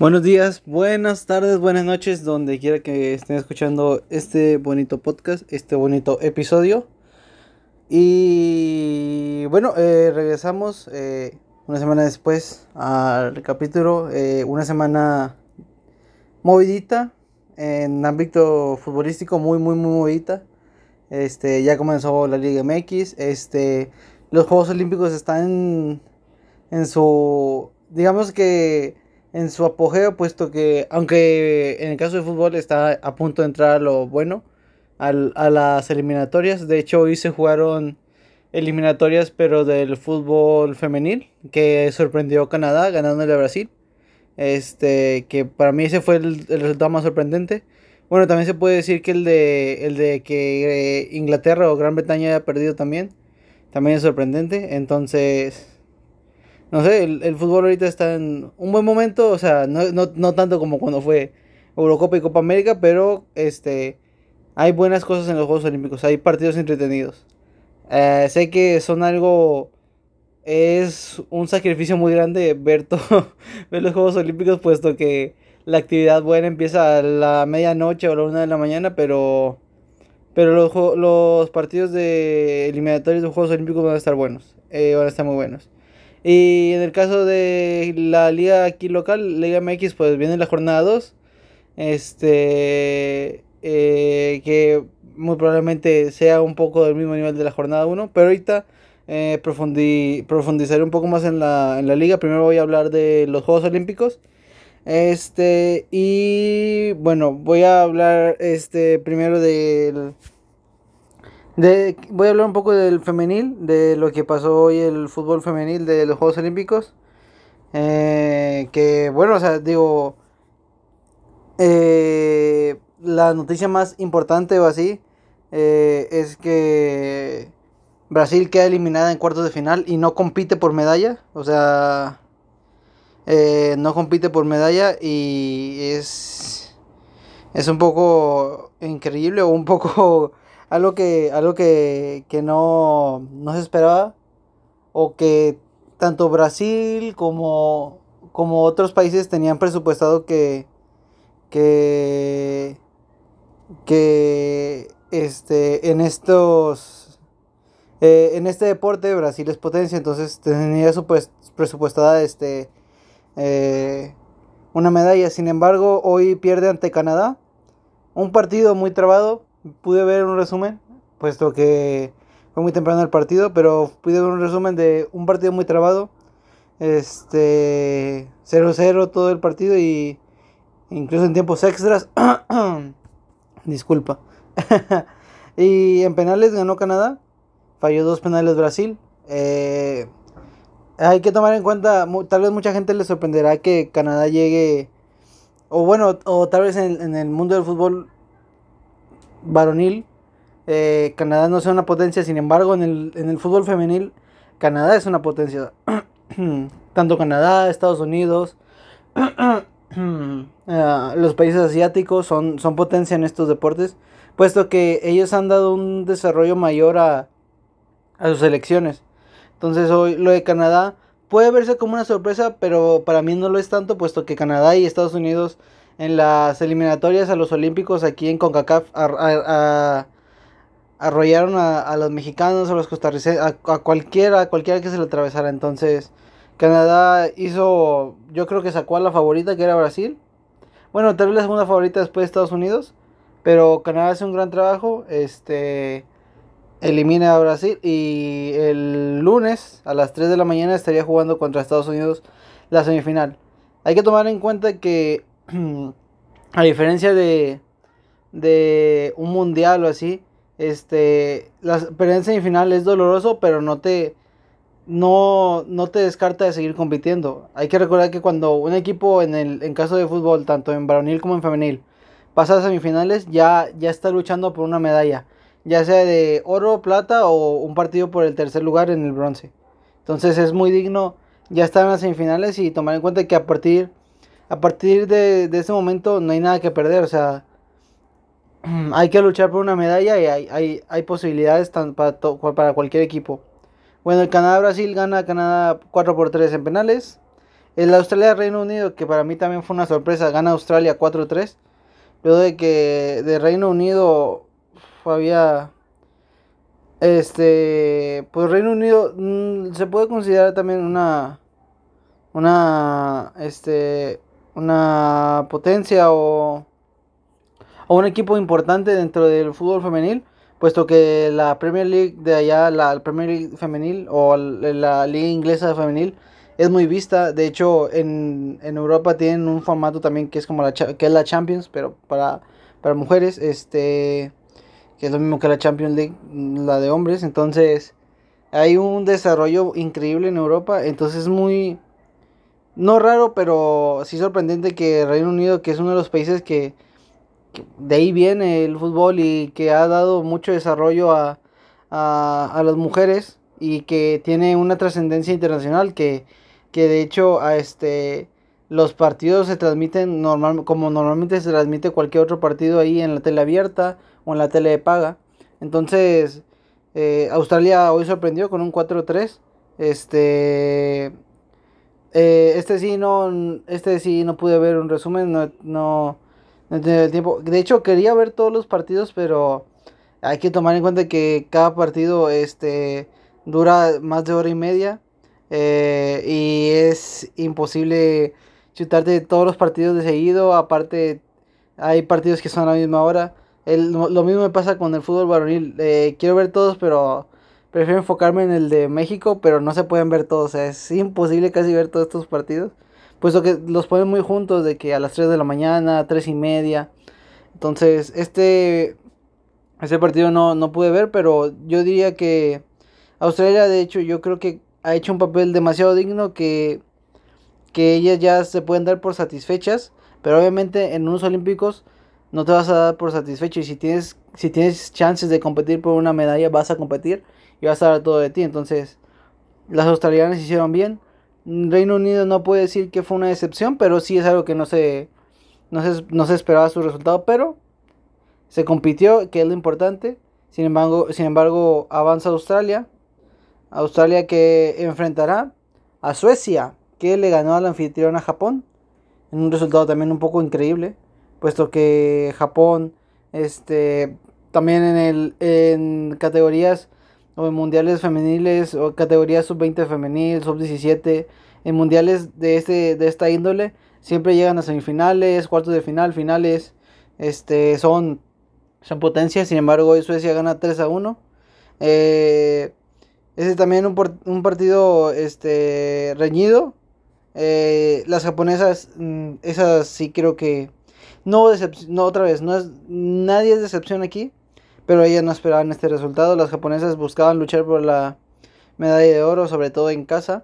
Buenos días, buenas tardes, buenas noches, donde quiera que estén escuchando este bonito podcast, este bonito episodio. Y bueno, eh, regresamos eh, una semana después al capítulo, eh, una semana movidita, en ámbito futbolístico muy, muy, muy movidita. Este, ya comenzó la Liga MX, este, los Juegos Olímpicos están en, en su, digamos que en su apogeo, puesto que, aunque en el caso de fútbol está a punto de entrar a lo bueno, al, a las eliminatorias. De hecho, hoy se jugaron eliminatorias, pero del fútbol femenil, que sorprendió Canadá ganándole a Brasil. Este, que para mí ese fue el, resultado más sorprendente. Bueno, también se puede decir que el de, el de que eh, Inglaterra o Gran Bretaña haya perdido también, también es sorprendente. Entonces, no sé, el, fútbol ahorita está en un buen momento, o sea, no, tanto como cuando fue Eurocopa y Copa América, pero este hay buenas cosas en los Juegos Olímpicos, hay partidos entretenidos. Eh, sé que son algo, es un sacrificio muy grande ver, todo, ver los Juegos Olímpicos, puesto que la actividad buena empieza a la medianoche o a la una de la mañana, pero, pero los, los partidos de eliminatorios de los Juegos Olímpicos van a estar buenos, eh, van a estar muy buenos. Y en el caso de la liga aquí local, Liga MX, pues viene la jornada 2. Este. Eh, que muy probablemente sea un poco del mismo nivel de la jornada 1. Pero ahorita eh, profundizaré un poco más en la, en la liga. Primero voy a hablar de los Juegos Olímpicos. Este. Y bueno, voy a hablar este primero del voy a hablar un poco del femenil, de lo que pasó hoy el fútbol femenil de los Juegos Olímpicos. Eh, que bueno, o sea, digo, eh, la noticia más importante o así eh, es que Brasil queda eliminada en cuartos de final y no compite por medalla. O sea, no compite por medalla y es, es un poco increíble o un poco algo que, algo que, no, no, se esperaba o que tanto Brasil como, como otros países tenían presupuestado que, que, que este, en estos eh, en este deporte Brasil es potencia entonces tenía su pues, presupuestada este eh, una medalla. Sin embargo hoy pierde ante Canadá un partido muy trabado pude ver un resumen, puesto que fue muy temprano el partido, pero pude ver un resumen de un partido muy trabado. Este 0-0 todo el partido y incluso en tiempos extras. Disculpa. y en penales ganó Canadá. Falló dos penales Brasil. Eh, hay que tomar en cuenta, tal vez mucha gente le sorprenderá que Canadá llegue, o bueno, o tal vez en, en el mundo del fútbol varonil, eh, Canadá no sea una potencia, sin embargo, en el, en el fútbol femenil, Canadá es una potencia. Tanto Canadá, Estados Unidos, eh, los países asiáticos son, son potencia en estos deportes, puesto que ellos han dado un desarrollo mayor a, a sus elecciones. Entonces hoy lo de Canadá puede verse como una sorpresa, pero para mí no lo es tanto, puesto que Canadá y Estados Unidos en las eliminatorias a los Olímpicos aquí en CONCACAF arrollaron a, los mexicanos, a los costarricenses, a, cualquiera, a cualquiera que se le atravesara. Entonces, Canadá hizo, yo creo que sacó a la favorita que era Brasil. Bueno, tal vez la segunda favorita después de Estados Unidos. Pero Canadá hace un gran trabajo. Este elimina a Brasil. Y el lunes a las 3 de la mañana estaría jugando contra Estados Unidos la semifinal. Hay que tomar en cuenta que a diferencia de, de un mundial o así, este, la perder en semifinal es doloroso, pero no te, no, no te descarta de seguir compitiendo. Hay que recordar que cuando un equipo, en el en caso de fútbol, tanto en varonil como en femenil, pasa a semifinales, ya, ya está luchando por una medalla, ya sea de oro, plata o un partido por el tercer lugar en el bronce. Entonces es muy digno ya estar en las semifinales y tomar en cuenta que a partir a partir de, ese momento no hay nada que perder, o sea, hay que luchar por una medalla y hay, hay, posibilidades para, para cualquier equipo. Bueno, el Canadá-Brasil gana Canadá 4 por 3 en penales. El Australia-Reino Unido, que para mí también fue una sorpresa, gana Australia 4-3. Luego de que de Reino Unido había este, pues Reino Unido mm, se puede considerar también una, una, este, una potencia o, o un equipo importante dentro del fútbol femenil, puesto que la Premier League de allá, la Premier League femenil o la Liga Inglesa femenil es muy vista. De hecho, en, en Europa tienen un formato también que es como la, que es la Champions, pero para, para mujeres, este que es lo mismo que la Champions League, la de hombres. Entonces, hay un desarrollo increíble en Europa. Entonces, es muy, no raro, pero sí sorprendente que Reino Unido, que es uno de los países que, de ahí viene el fútbol y que ha dado mucho desarrollo a, a, las mujeres y que tiene una trascendencia internacional que, que de hecho a este los partidos se transmiten normal, como normalmente se transmite cualquier otro partido ahí en la tele abierta o en la tele de paga. Entonces, eh, Australia hoy sorprendió con un 4-3. Este, eh, este sí no, este sí no pude ver un resumen, no, no, no tenía el tiempo. De hecho, quería ver todos los partidos, pero hay que tomar en cuenta que cada partido, este, dura más de hora y media. Eh, y es imposible chutarte todos los partidos de seguido. Aparte, hay partidos que son a la misma hora. lo mismo me pasa con el fútbol varonil. Eh, quiero ver todos, pero prefiero enfocarme en el de México, pero no se pueden ver todos. es imposible casi ver todos estos partidos. Puesto que los ponen muy juntos, de que a las 3 de la mañana, 3 y media. Entonces, este, este partido no, no pude ver, pero yo diría que Australia, de hecho, yo creo que ha hecho un papel demasiado digno que que ellas ya se pueden dar por satisfechas, pero obviamente en unos olímpicos no te vas a dar por satisfecho y si tienes si tienes chances de competir por una medalla vas a competir y vas a dar todo de ti, entonces las australianas hicieron bien. Reino Unido no puede decir que fue una decepción, pero sí es algo que no se no se, no se esperaba su resultado, pero se compitió, que es lo importante. Sin embargo, sin embargo, avanza Australia. Australia que enfrentará a Suecia que le ganó al anfitrión a Japón en un resultado también un poco increíble, puesto que Japón este también en el en categorías o en mundiales femeniles o categorías sub-20 femenil, sub-17, en mundiales de este de esta índole siempre llegan a semifinales, cuartos de final, finales, este son son potencias, sin embargo hoy Suecia gana 3 a 1. Eh, ese también un, un partido este reñido eh, las japonesas, mm, esas sí creo que... No, no, otra vez, no es, nadie es decepción aquí, pero ellas no esperaban este resultado. Las japonesas buscaban luchar por la medalla de oro, sobre todo en casa.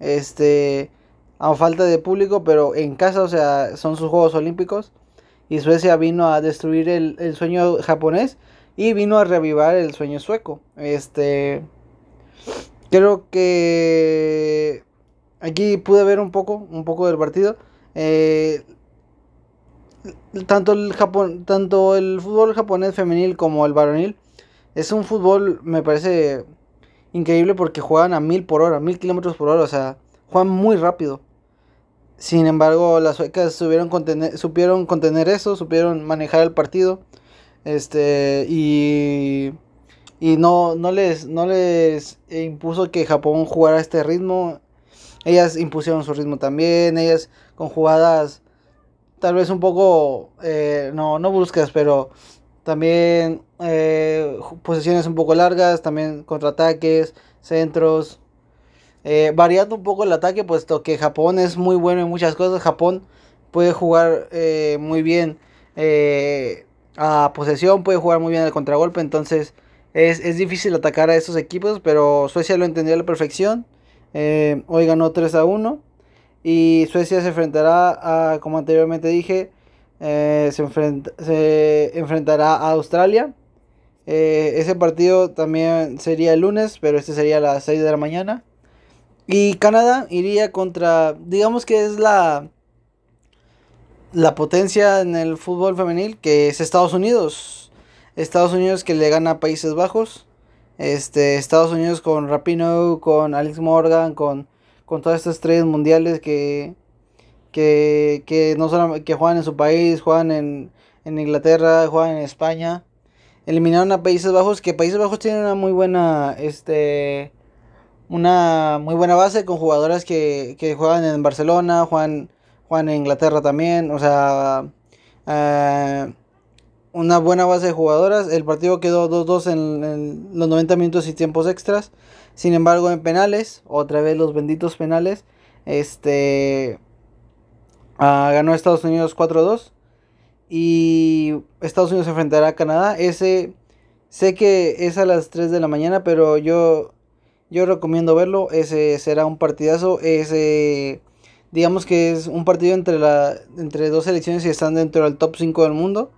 Este, a falta de público, pero en casa, o sea, son sus Juegos Olímpicos. Y Suecia vino a destruir el, el sueño japonés y vino a revivar el sueño sueco. Este, creo que Aquí pude ver un poco, un poco del partido. Eh, tanto el Japón, tanto el fútbol japonés femenil como el varonil es un fútbol, me parece increíble porque juegan a mil por hora, mil kilómetros por hora, o sea, juegan muy rápido. Sin embargo, las suecas supieron contener, supieron contener eso, supieron manejar el partido, este y y no, no les no les impuso que Japón jugara a este ritmo ellas impusieron su ritmo también, ellas con jugadas tal vez un poco, eh, no, no bruscas, pero también eh, posiciones un poco largas, también contraataques, centros, eh, variando un poco el ataque, puesto que Japón es muy bueno en muchas cosas. Japón puede jugar muy bien a posesión, puede jugar muy bien al contragolpe, entonces es, es, difícil atacar a estos equipos, pero Suecia lo entendió a la perfección. Eh, hoy ganó 3 a 1. Y Suecia se enfrentará a, como anteriormente dije, eh, se, se, enfrentará a Australia. Eh, ese partido también sería el lunes, pero este sería a las 6 de la mañana. Y Canadá iría contra, digamos que es la, la potencia en el fútbol femenil, que es Estados Unidos. Estados Unidos que le gana a Países Bajos. Este, Estados Unidos con Rapino, con Alex Morgan, con, con todas estas estrellas mundiales que, que, no solamente que juegan en su país, juegan en, en Inglaterra, juegan en España. Eliminaron a Países Bajos, que Países Bajos tiene una muy buena, este, una muy buena base con jugadoras que, que juegan en Barcelona, juegan, juegan en Inglaterra también, o sea, eh, una buena base de jugadoras. El partido quedó 2-2 en, los 90 minutos y tiempos extras. Sin embargo, en penales, otra vez los benditos penales, este ah, ganó Estados Unidos 4-2 y Estados Unidos se enfrentará a Canadá. Ese sé que es a las 3 de la mañana, pero yo yo recomiendo verlo. Ese será un partidazo. Ese digamos que es un partido entre la entre dos selecciones y están dentro del top 5 del mundo.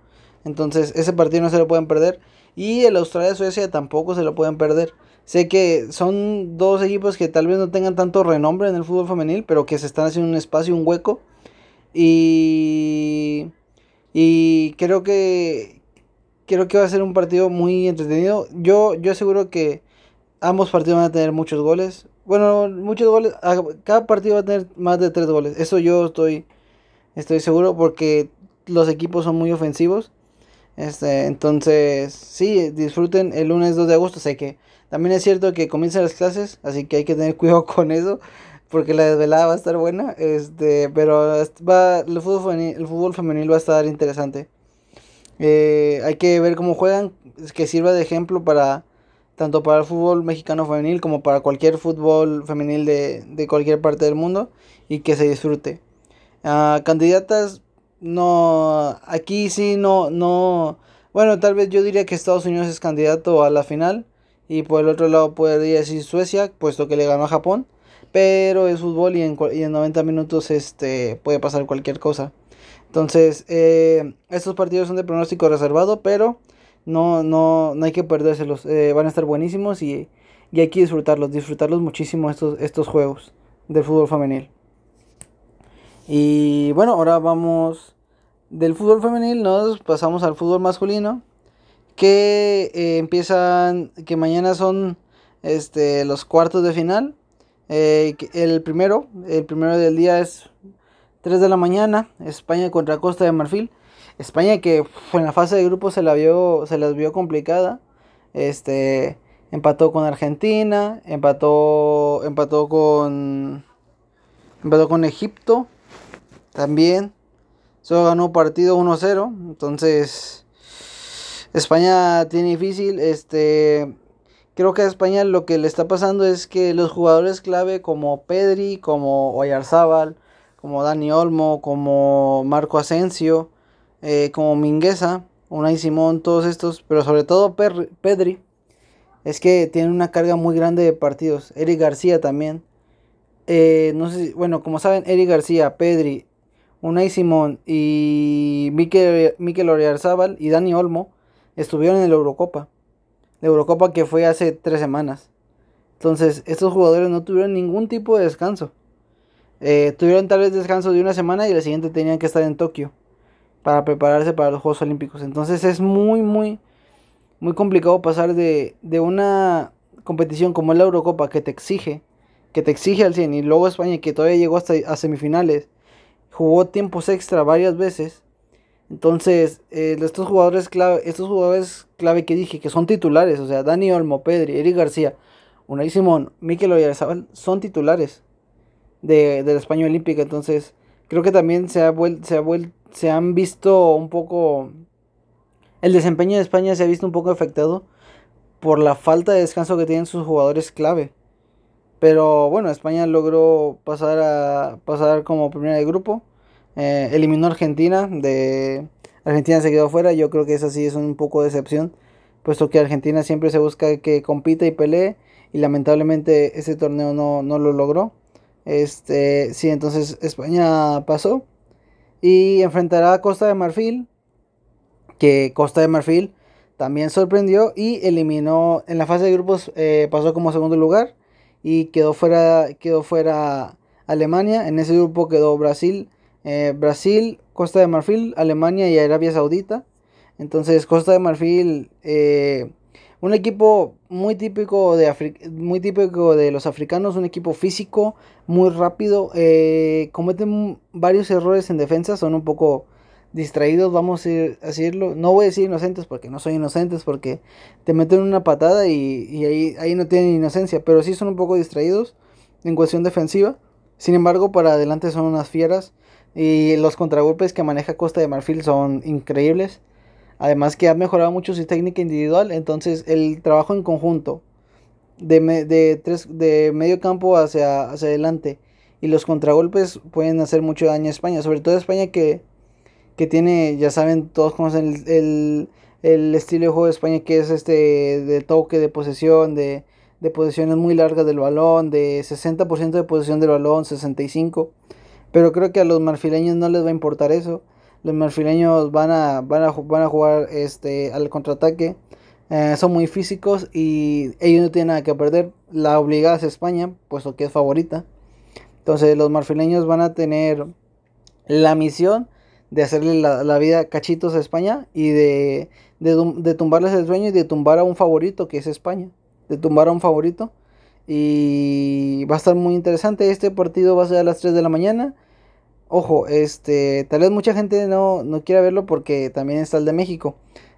Entonces, ese partido no se lo pueden perder. Y el Australia-Suecia tampoco se lo pueden perder. Sé que son dos equipos que tal vez no tengan tanto renombre en el fútbol femenil, pero que se están haciendo un espacio, un hueco. Y, y creo que creo que va a ser un partido muy entretenido. Yo, yo aseguro que ambos partidos van a tener muchos goles. Bueno, muchos goles. Cada partido va a tener más de tres goles. Eso yo estoy, estoy seguro porque los equipos son muy ofensivos. Este, entonces, sí, disfruten el lunes 2 de agosto. Sé que también es cierto que comienzan las clases, así que hay que tener cuidado con eso, porque la desvelada va a estar buena. Este, pero va, el, fútbol femenil, el fútbol femenil va a estar interesante. Eh, hay que ver cómo juegan, que sirva de ejemplo para tanto para el fútbol mexicano femenil como para cualquier fútbol femenil de, de cualquier parte del mundo y que se disfrute. Uh, candidatas no, aquí sí no, no, bueno, tal vez yo diría que Estados Unidos es candidato a la final y por el otro lado podría decir Suecia, puesto que le ganó a Japón, pero es fútbol y en, y en 90 minutos este, puede pasar cualquier cosa. Entonces, eh, estos partidos son de pronóstico reservado, pero no, no, no hay que perdérselos, eh, van a estar buenísimos y, y hay que disfrutarlos, disfrutarlos muchísimo estos, estos juegos del fútbol femenil. Y bueno, ahora vamos del fútbol femenil, nos pasamos al fútbol masculino. Que eh, empiezan, que mañana son este, los cuartos de final. Eh, el primero, el primero del día es 3 de la mañana, España contra Costa de Marfil. España que en la fase de grupo se la vio, se las vio complicada. Este empató con Argentina, empató, empató con, empató con Egipto también. Solo ganó partido 1-0. Entonces, España tiene difícil. Este, creo que a España lo que le está pasando es que los jugadores clave como Pedri, como Oyarzábal, como Dani Olmo, como Marco Asensio, eh, como Mingueza, Unai Simón, todos estos, pero sobre todo Pedri, es que tiene una carga muy grande de partidos. Eric García también. Eh, no sé bueno, como saben, Eric García, Pedri, Unai Simón y Mikel, Mikel Oriarzábal y Dani Olmo estuvieron en la Eurocopa. La Eurocopa que fue hace tres semanas. Entonces, estos jugadores no tuvieron ningún tipo de descanso. Eh, tuvieron tal vez descanso de una semana y la siguiente tenían que estar en Tokio para prepararse para los Juegos Olímpicos. Entonces es muy, muy, muy complicado pasar de, de una competición como la Eurocopa que te exige, que te exige al 100 y luego España que todavía llegó hasta a semifinales jugó tiempos extra varias veces. Entonces, eh, estos jugadores clave, estos jugadores clave que dije que son titulares, o sea, Dani Olmo, Pedri, Eric García, Unai Simón, Mikel Oyarzabal, son titulares de, de la España Olímpica. Entonces, creo que también se, ha se, ha se han visto un poco. El desempeño de España se ha visto un poco afectado por la falta de descanso que tienen sus jugadores clave. Pero bueno, España logró pasar a pasar como primera de grupo. Eh, eliminó a Argentina. De Argentina se quedó fuera. Yo creo que esa sí es un poco de excepción. Puesto que Argentina siempre se busca que compita y pelee. Y lamentablemente ese torneo no, no lo logró. Este, sí, entonces España pasó. Y enfrentará a Costa de Marfil. Que Costa de Marfil también sorprendió. Y eliminó en la fase de grupos. Eh, pasó como segundo lugar y quedó fuera, quedó fuera Alemania. En ese grupo quedó Brasil, eh, Brasil, Costa de Marfil, Alemania y Arabia Saudita. Entonces Costa de Marfil, eh, Un equipo muy típico de, muy típico de los africanos, un equipo físico, muy rápido. Eh, cometen varios errores en defensa, son un poco distraídos, vamos a decirlo. No voy a decir inocentes porque no soy inocentes, porque te meten una patada y, ahí, ahí no tienen inocencia, pero sí son un poco distraídos en cuestión defensiva. Sin embargo, para adelante son unas fieras. Y los contragolpes que maneja Costa de Marfil son increíbles. Además que ha mejorado mucho su técnica individual. Entonces el trabajo en conjunto de, de, tres, de medio campo hacia, hacia adelante y los contragolpes pueden hacer mucho daño a España. Sobre todo a España que, que tiene, ya saben, todos conocen el, el, estilo de juego de España que es este de toque, de posesión, de, de posesiones muy largas del balón, de 60% de posesión del balón, 65%. Pero creo que a los marfileños no les va a importar eso. Los marfileños van a, van a, van a jugar este, al contraataque. Eh, son muy físicos y ellos no tienen nada que perder. La obligada es España, puesto que es favorita. Entonces los marfileños van a tener la misión de hacerle la, vida cachitos a España y de, de, de, tumbarles el sueño y de tumbar a un favorito que es España. De tumbar a un favorito. Y va a estar muy interesante. Este partido va a ser a las 3 de la mañana. Ojo, este, tal vez mucha gente no, no quiera verlo porque también está el de México.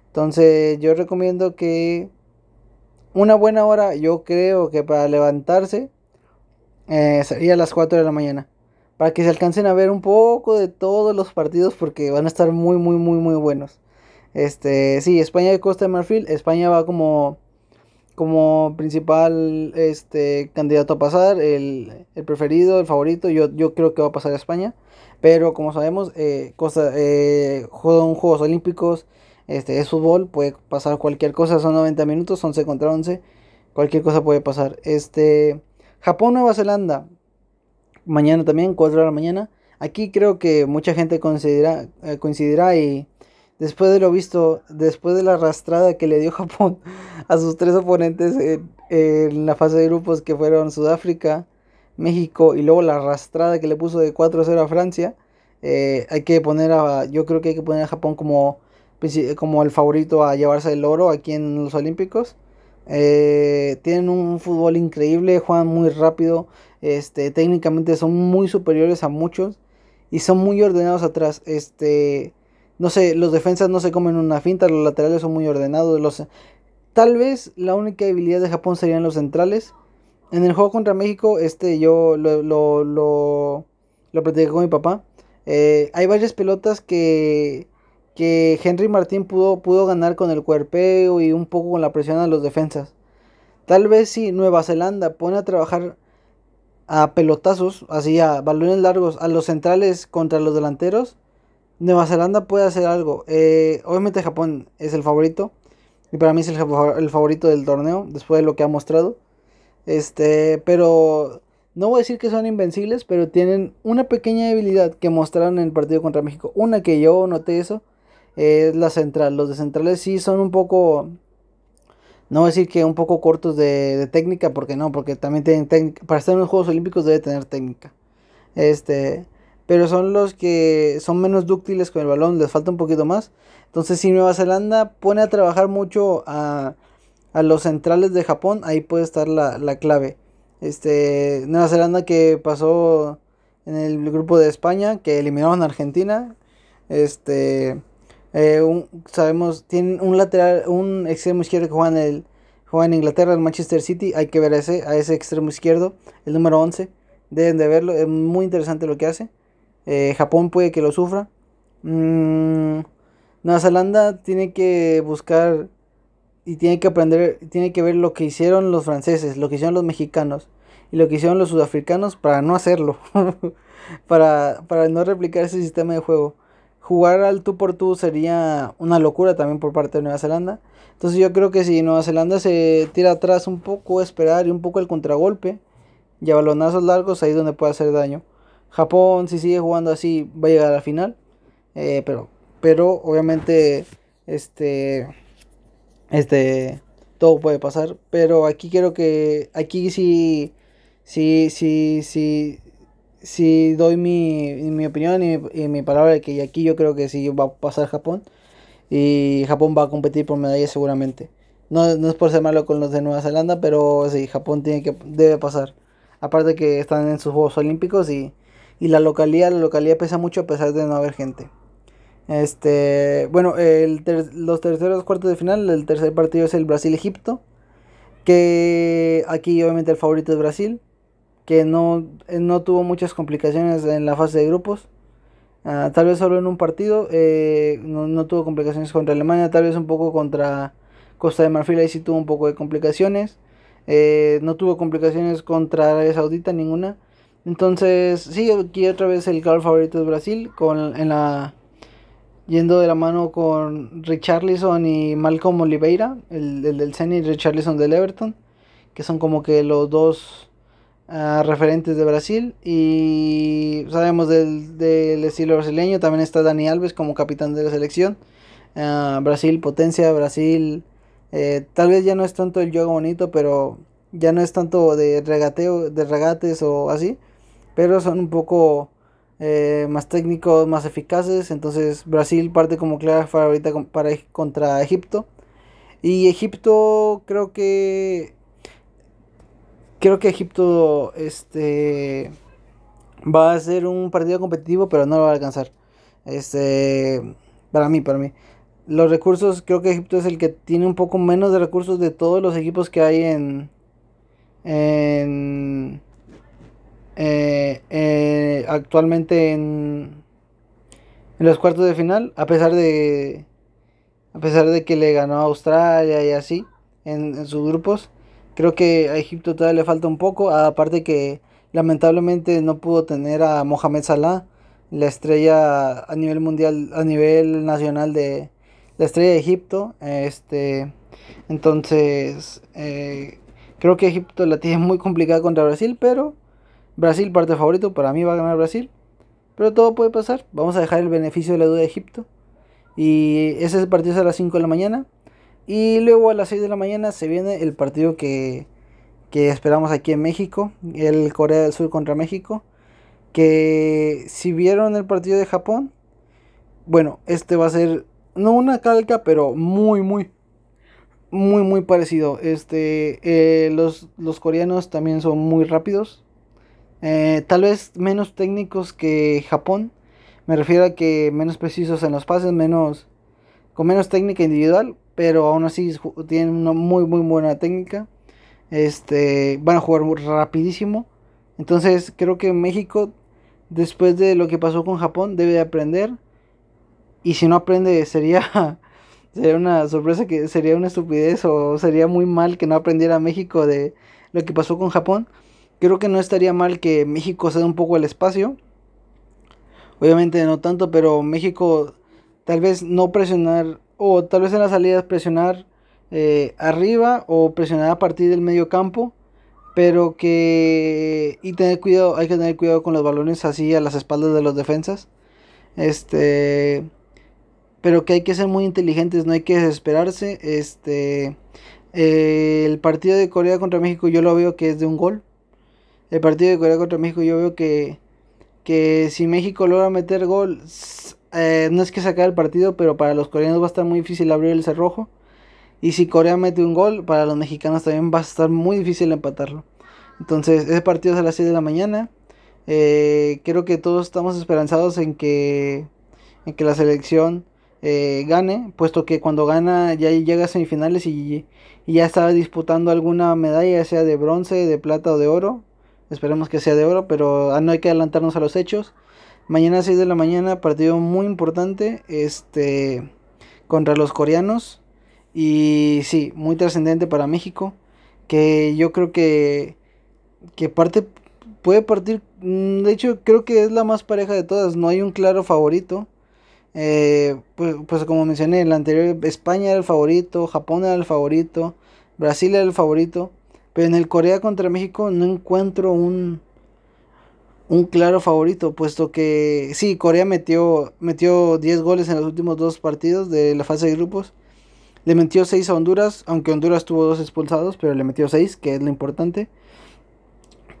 Entonces yo recomiendo que una buena hora, yo creo que para levantarse eh, sería a las 4 de la mañana. Para que se alcancen a ver un poco de todos los partidos porque van a estar muy, muy, muy, muy buenos. Este, sí, España de Costa de Marfil. España va como como principal este, candidato a pasar, el, preferido, el favorito, yo, yo creo que va a pasar a España. Pero como sabemos, eh, cosa, eh, Juegos Olímpicos, este, es fútbol, puede pasar cualquier cosa, son 90 minutos, 11 contra 11, cualquier cosa puede pasar. Este, Japón, Nueva Zelanda, mañana también, 4 de la mañana. Aquí creo que mucha gente coincidirá, eh, coincidirá y después de lo visto, después de la arrastrada que le dio Japón a sus tres oponentes en, la fase de grupos que fueron Sudáfrica, México y luego la arrastrada que le puso de 4-0 a Francia, eh, hay que poner a, yo creo que hay que poner a Japón como, como el favorito a llevarse el oro aquí en los Olímpicos. Eh, tienen un fútbol increíble, juegan muy rápido, este, técnicamente son muy superiores a muchos y son muy ordenados atrás. Este, no sé, los defensas no se comen una finta, los laterales son muy ordenados. Los... Tal vez la única debilidad de Japón serían los centrales. En el juego contra México, este yo lo, lo, lo, lo con mi papá. Eh, hay varias pelotas que, que Henry Martín pudo, pudo ganar con el cuerpeo y un poco con la presión a los defensas. Tal vez si Nueva Zelanda pone a trabajar a pelotazos, así a balones largos, a los centrales contra los delanteros, Nueva Zelanda puede hacer algo. Eh, obviamente Japón es el favorito. Y para mí es el, favorito del torneo. Después de lo que ha mostrado. Este. Pero. No voy a decir que son invencibles. Pero tienen una pequeña debilidad que mostraron en el partido contra México. Una que yo noté eso. Es la central. Los de centrales sí son un poco. No voy a decir que un poco cortos de, de técnica. Porque no. Porque también tienen técnica. Para estar en los Juegos Olímpicos debe tener técnica. Este pero son los que son menos dúctiles con el balón, les falta un poquito más. Entonces, si Nueva Zelanda pone a trabajar mucho a, los centrales de Japón, ahí puede estar la, clave. Este, Nueva Zelanda que pasó en el grupo de España, que eliminaron a Argentina. Este, eh, sabemos, tienen un lateral, un extremo izquierdo que juega en, el, juega en Inglaterra, el Manchester City. Hay que ver a ese, a ese extremo izquierdo, el número 11. Deben de verlo, es muy interesante lo que hace. Eh, Japón puede que lo sufra. Mm, Nueva Zelanda tiene que buscar y tiene que aprender, tiene que ver lo que hicieron los franceses, lo que hicieron los mexicanos y lo que hicieron los sudafricanos para no hacerlo, para, para no replicar ese sistema de juego. Jugar al tú por tú sería una locura también por parte de Nueva Zelanda. Entonces yo creo que si Nueva Zelanda se tira atrás un poco, esperar y un poco el contragolpe y balonazos largos, ahí es donde puede hacer daño. Japón, si sigue jugando así, va a llegar a la final. Eh, pero, pero obviamente, este, este, todo puede pasar. Pero aquí quiero que, aquí sí, sí, sí, sí, sí doy mi, mi opinión y, mi palabra de que aquí yo creo que sí va a pasar Japón. Y Japón va a competir por medallas seguramente. No, no es por ser malo con los de Nueva Zelanda, pero sí, Japón tiene que, debe pasar. Aparte que están en sus Juegos Olímpicos y, y la localidad, la localidad pesa mucho a pesar de no haber gente. Este, bueno, el los terceros cuartos de final, el tercer partido es el Brasil-Egipto, que aquí obviamente el favorito es Brasil, que no, no tuvo muchas complicaciones en la fase de grupos. Ah, tal vez solo en un partido, eh, no, no, tuvo complicaciones contra Alemania, tal vez un poco contra Costa de Marfil, ahí sí tuvo un poco de complicaciones. Eh, no tuvo complicaciones contra Arabia Saudita, ninguna. Entonces, sí, aquí otra vez el claro favorito es Brasil, con, en la, yendo de la mano con Richarlison y Malcolm Oliveira, el, del Zenit y Richarlison del Everton, que son como que los dos uh, referentes de Brasil. Y sabemos del, del, estilo brasileño, también está Dani Alves como capitán de la selección. Uh, Brasil, potencia, Brasil. Eh, tal vez ya no es tanto el juego bonito, pero ya no es tanto de regateo, de regates o así pero son un poco eh, más técnicos, más eficaces. Entonces Brasil parte como clara favorita para, contra Egipto. Y Egipto creo que... Creo que Egipto este, va a ser un partido competitivo, pero no lo va a alcanzar. Este, para mí, para mí. Los recursos, creo que Egipto es el que tiene un poco menos de recursos de todos los equipos que hay en, en, eh, eh, actualmente en, en los cuartos de final, a pesar de a pesar de que le ganó a Australia y así en, sus grupos. Creo que a Egipto todavía le falta un poco, aparte que lamentablemente no pudo tener a Mohamed Salah, la estrella a nivel mundial, a nivel nacional de la estrella de Egipto. Este, entonces, eh, creo que Egipto la tiene muy complicada contra Brasil, pero Brasil parte favorito, para mí va a ganar Brasil. Pero todo puede pasar. Vamos a dejar el beneficio de la duda de Egipto. Y ese es partido a las 5 de la mañana. Y luego a las 6 de la mañana se viene el partido que, que esperamos aquí en México. El Corea del Sur contra México. Que si vieron el partido de Japón. Bueno, este va a ser no una calca, pero muy, muy, muy, muy parecido. Este, eh, los, los coreanos también son muy rápidos. Eh, tal vez menos técnicos que Japón. Me refiero a que menos precisos en los pases, menos con menos técnica individual, pero aún así tienen una muy muy buena técnica. Este, van a jugar rapidísimo. Entonces, creo que México después de lo que pasó con Japón debe aprender y si no aprende sería sería una sorpresa que sería una estupidez o sería muy mal que no aprendiera México de lo que pasó con Japón. Creo que no estaría mal que México ceda un poco el espacio. Obviamente no tanto, pero México tal vez no presionar, o tal vez en las salidas presionar eh, arriba o presionar a partir del medio campo. Pero que... Y tener cuidado, hay que tener cuidado con los balones así a las espaldas de los defensas. Este... Pero que hay que ser muy inteligentes, no hay que desesperarse. Este... Eh, el partido de Corea contra México yo lo veo que es de un gol el partido de Corea contra México, yo veo que, que si México logra meter gol, eh, no es que sacar el partido, pero para los coreanos va a estar muy difícil abrir el cerrojo. Y si Corea mete un gol, para los mexicanos también va a estar muy difícil empatarlo. Entonces, ese partido es a las 6 de la mañana. Eh, creo que todos estamos esperanzados en que, en que la selección eh, gane, puesto que cuando gana ya llega a semifinales y, y ya está disputando alguna medalla, sea de bronce, de plata o de oro. Esperemos que sea de oro, pero ah, no hay que adelantarnos a los hechos. Mañana a 6 de la mañana, partido muy importante este, contra los coreanos. Y sí, muy trascendente para México. Que yo creo que, que parte, puede partir. Mm, de hecho, creo que es la más pareja de todas. No hay un claro favorito. Eh, pues, pues como mencioné, el anterior España era el favorito, Japón era el favorito, Brasil era el favorito. Pero en el Corea contra México no encuentro un, un claro favorito, puesto que sí, Corea metió, metió 10 goles en los últimos dos partidos de la fase de grupos. Le metió 6 a Honduras, aunque Honduras tuvo dos expulsados, pero le metió 6, que es lo importante.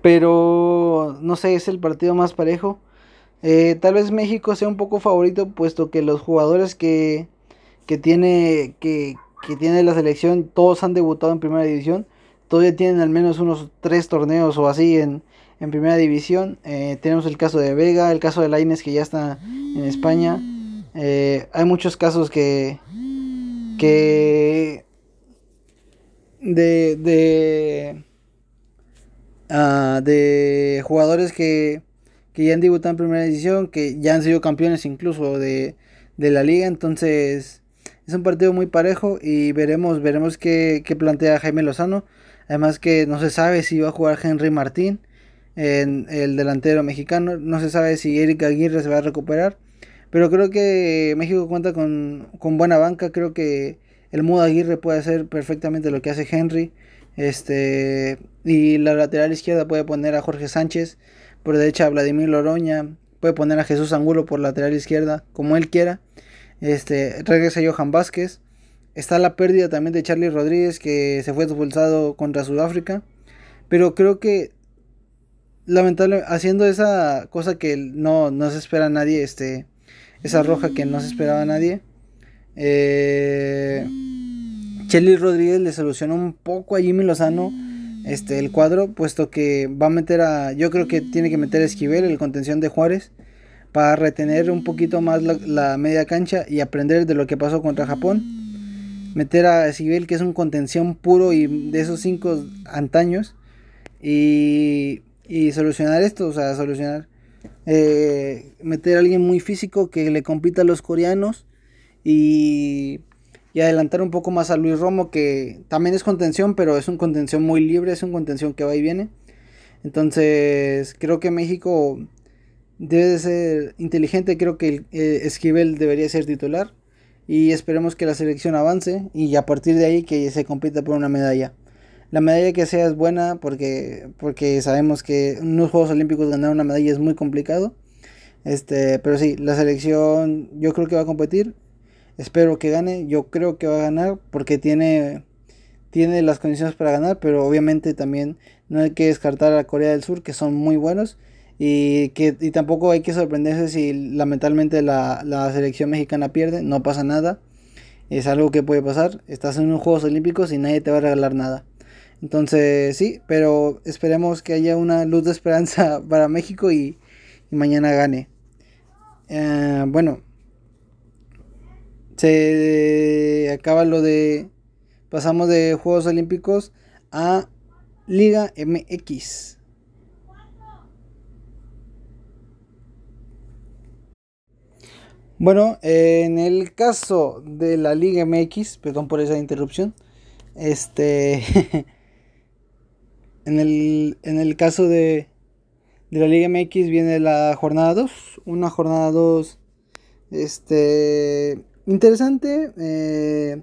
Pero no sé, es el partido más parejo. Eh, tal vez México sea un poco favorito, puesto que los jugadores que, que tiene, que, que tiene la selección, todos han debutado en primera división, todavía tienen al menos unos tres torneos o así en, en primera división. Eh, tenemos el caso de Vega, el caso de Laines que ya está en España. Eh, hay muchos casos que, que de, de, uh, de jugadores que, que ya han debutado en primera división, que ya han sido campeones incluso de, de la liga. Entonces es un partido muy parejo y veremos, veremos qué, qué plantea Jaime Lozano. Además que no se sabe si va a jugar Henry Martín, en el delantero mexicano. No se sabe si Eric Aguirre se va a recuperar. Pero creo que México cuenta con, con buena banca. Creo que el Mudo Aguirre puede hacer perfectamente lo que hace Henry. Este, y la lateral izquierda puede poner a Jorge Sánchez. Por derecha a Vladimir Loroña. Puede poner a Jesús Angulo por lateral izquierda, como él quiera. Este, regresa Johan Vázquez. Está la pérdida también de Charlie Rodríguez, que se fue expulsado contra Sudáfrica. Pero creo que, lamentable, haciendo esa cosa que no, no se espera a nadie, este, esa roja que no se esperaba a nadie. Eh, Charlie Rodríguez le solucionó un poco a Jimmy Lozano este, el cuadro, puesto que va a meter a. Yo creo que tiene que meter a Esquivel, el contención de Juárez, para retener un poquito más la, media cancha y aprender de lo que pasó contra Japón. Meter a Esquivel, que es un contención puro y de esos cinco antaños, y, y solucionar esto, o sea, solucionar. Eh, meter a alguien muy físico que le compita a los coreanos y y adelantar un poco más a Luis Romo, que también es contención, pero es un contención muy libre, es un contención que va y viene. Entonces, creo que México debe de ser inteligente, creo que eh, Esquivel debería ser titular y esperemos que la selección avance y a partir de ahí que se compita por una medalla. La medalla que sea es buena porque, porque sabemos que en los Juegos Olímpicos ganar una medalla es muy complicado. Este, pero sí, la selección yo creo que va a competir Espero que gane. Yo creo que va a ganar porque tiene, tiene las condiciones para ganar, pero obviamente también no hay que descartar a Corea del Sur, que son muy buenos. Y, que, y tampoco hay que sorprenderse si lamentablemente la, la selección mexicana pierde. No pasa nada. Es algo que puede pasar. Estás en unos Juegos Olímpicos y nadie te va a regalar nada. Entonces sí, pero esperemos que haya una luz de esperanza para México y, mañana gane. Eh, bueno, se acaba lo de pasamos de Juegos Olímpicos a Liga MX. Bueno, en el caso de la Liga MX, perdón por esa interrupción, este, en el, en el caso de, de la Liga MX viene la jornada 2, una jornada 2, este, Interesante. Eh,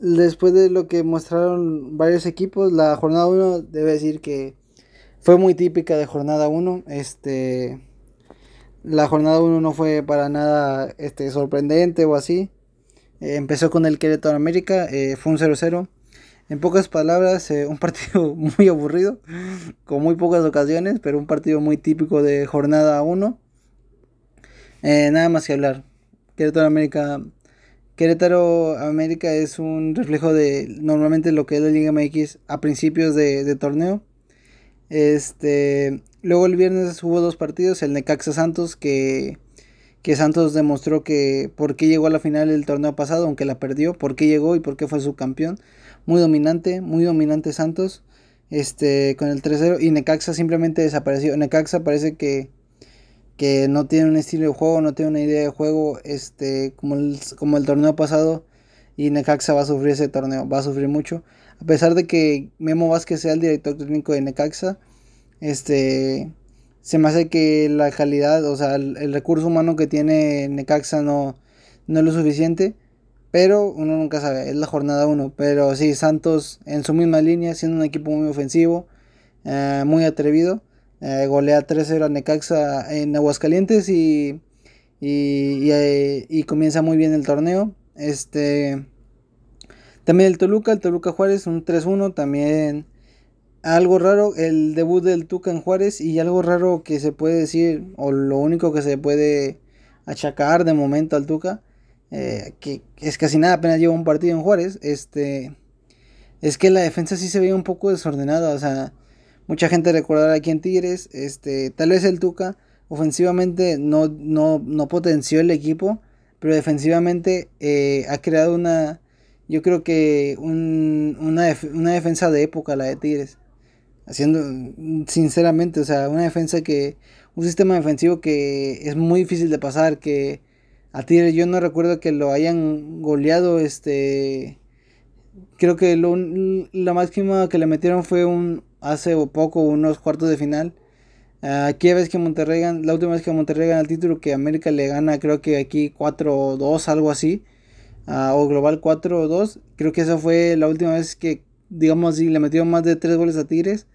después de lo que mostraron varios equipos, la jornada 1 debe decir que fue muy típica de jornada 1. Este, la jornada 1 no fue para nada este, sorprendente o así. Eh, empezó con el Querétaro América, eh, fue un 0-0. En pocas palabras, un partido muy aburrido, con muy pocas ocasiones, pero un partido muy típico de jornada 1. nada más que hablar. Querétaro América. Querétaro América es un reflejo de normalmente lo que es la Liga MX a principios de, torneo. Este, luego el viernes hubo dos partidos, el Necaxa Santos que, que Santos demostró que por qué llegó a la final del torneo pasado, aunque la perdió, por qué llegó y por qué fue su campeón. Muy dominante, muy dominante Santos. Este, con el 3-0 y Necaxa simplemente desapareció. Necaxa parece que que no tiene un estilo de juego, no tiene una idea de juego, este, como el, como el torneo pasado, y Necaxa va a sufrir ese torneo, va a sufrir mucho. A pesar de que Memo Vázquez sea el director técnico de Necaxa, este, se me hace que la calidad, o sea, el, recurso humano que tiene Necaxa no, no es lo suficiente. Pero uno nunca sabe, es la jornada 1. Pero sí, Santos en su misma línea, siendo un equipo muy ofensivo, eh, muy atrevido eh, golea 3-0 a Necaxa en Aguascalientes y, y, eh, y, comienza muy bien el torneo. Este, también el Toluca, el Toluca Juárez, un 3-1, también algo raro, el debut del Tuca en Juárez y algo raro que se puede decir, o lo único que se puede achacar de momento al Tuca, eh, que es casi nada, apenas lleva un partido en Juárez, este, es que la defensa sí se veía un poco desordenada, o sea, mucha gente recordará aquí en Tigres, este, tal vez el Tuca ofensivamente no, no, no potenció el equipo, pero defensivamente eh, ha creado una, yo creo que un, una, una defensa de época la de Tigres, haciendo, sinceramente, o sea, una defensa que, un sistema defensivo que es muy difícil de pasar, que a Tigres yo no recuerdo que lo hayan goleado, este, creo que lo, la máxima que le metieron fue un, hace poco, unos cuartos de final. Aquí ves que Monterrey, la última vez que Monterrey gana el título, que América le gana, creo que aquí 4-2, algo así, uh, o global 4-2, creo que esa fue la última vez que, digamos así, le metieron más de 3 goles a Tigres.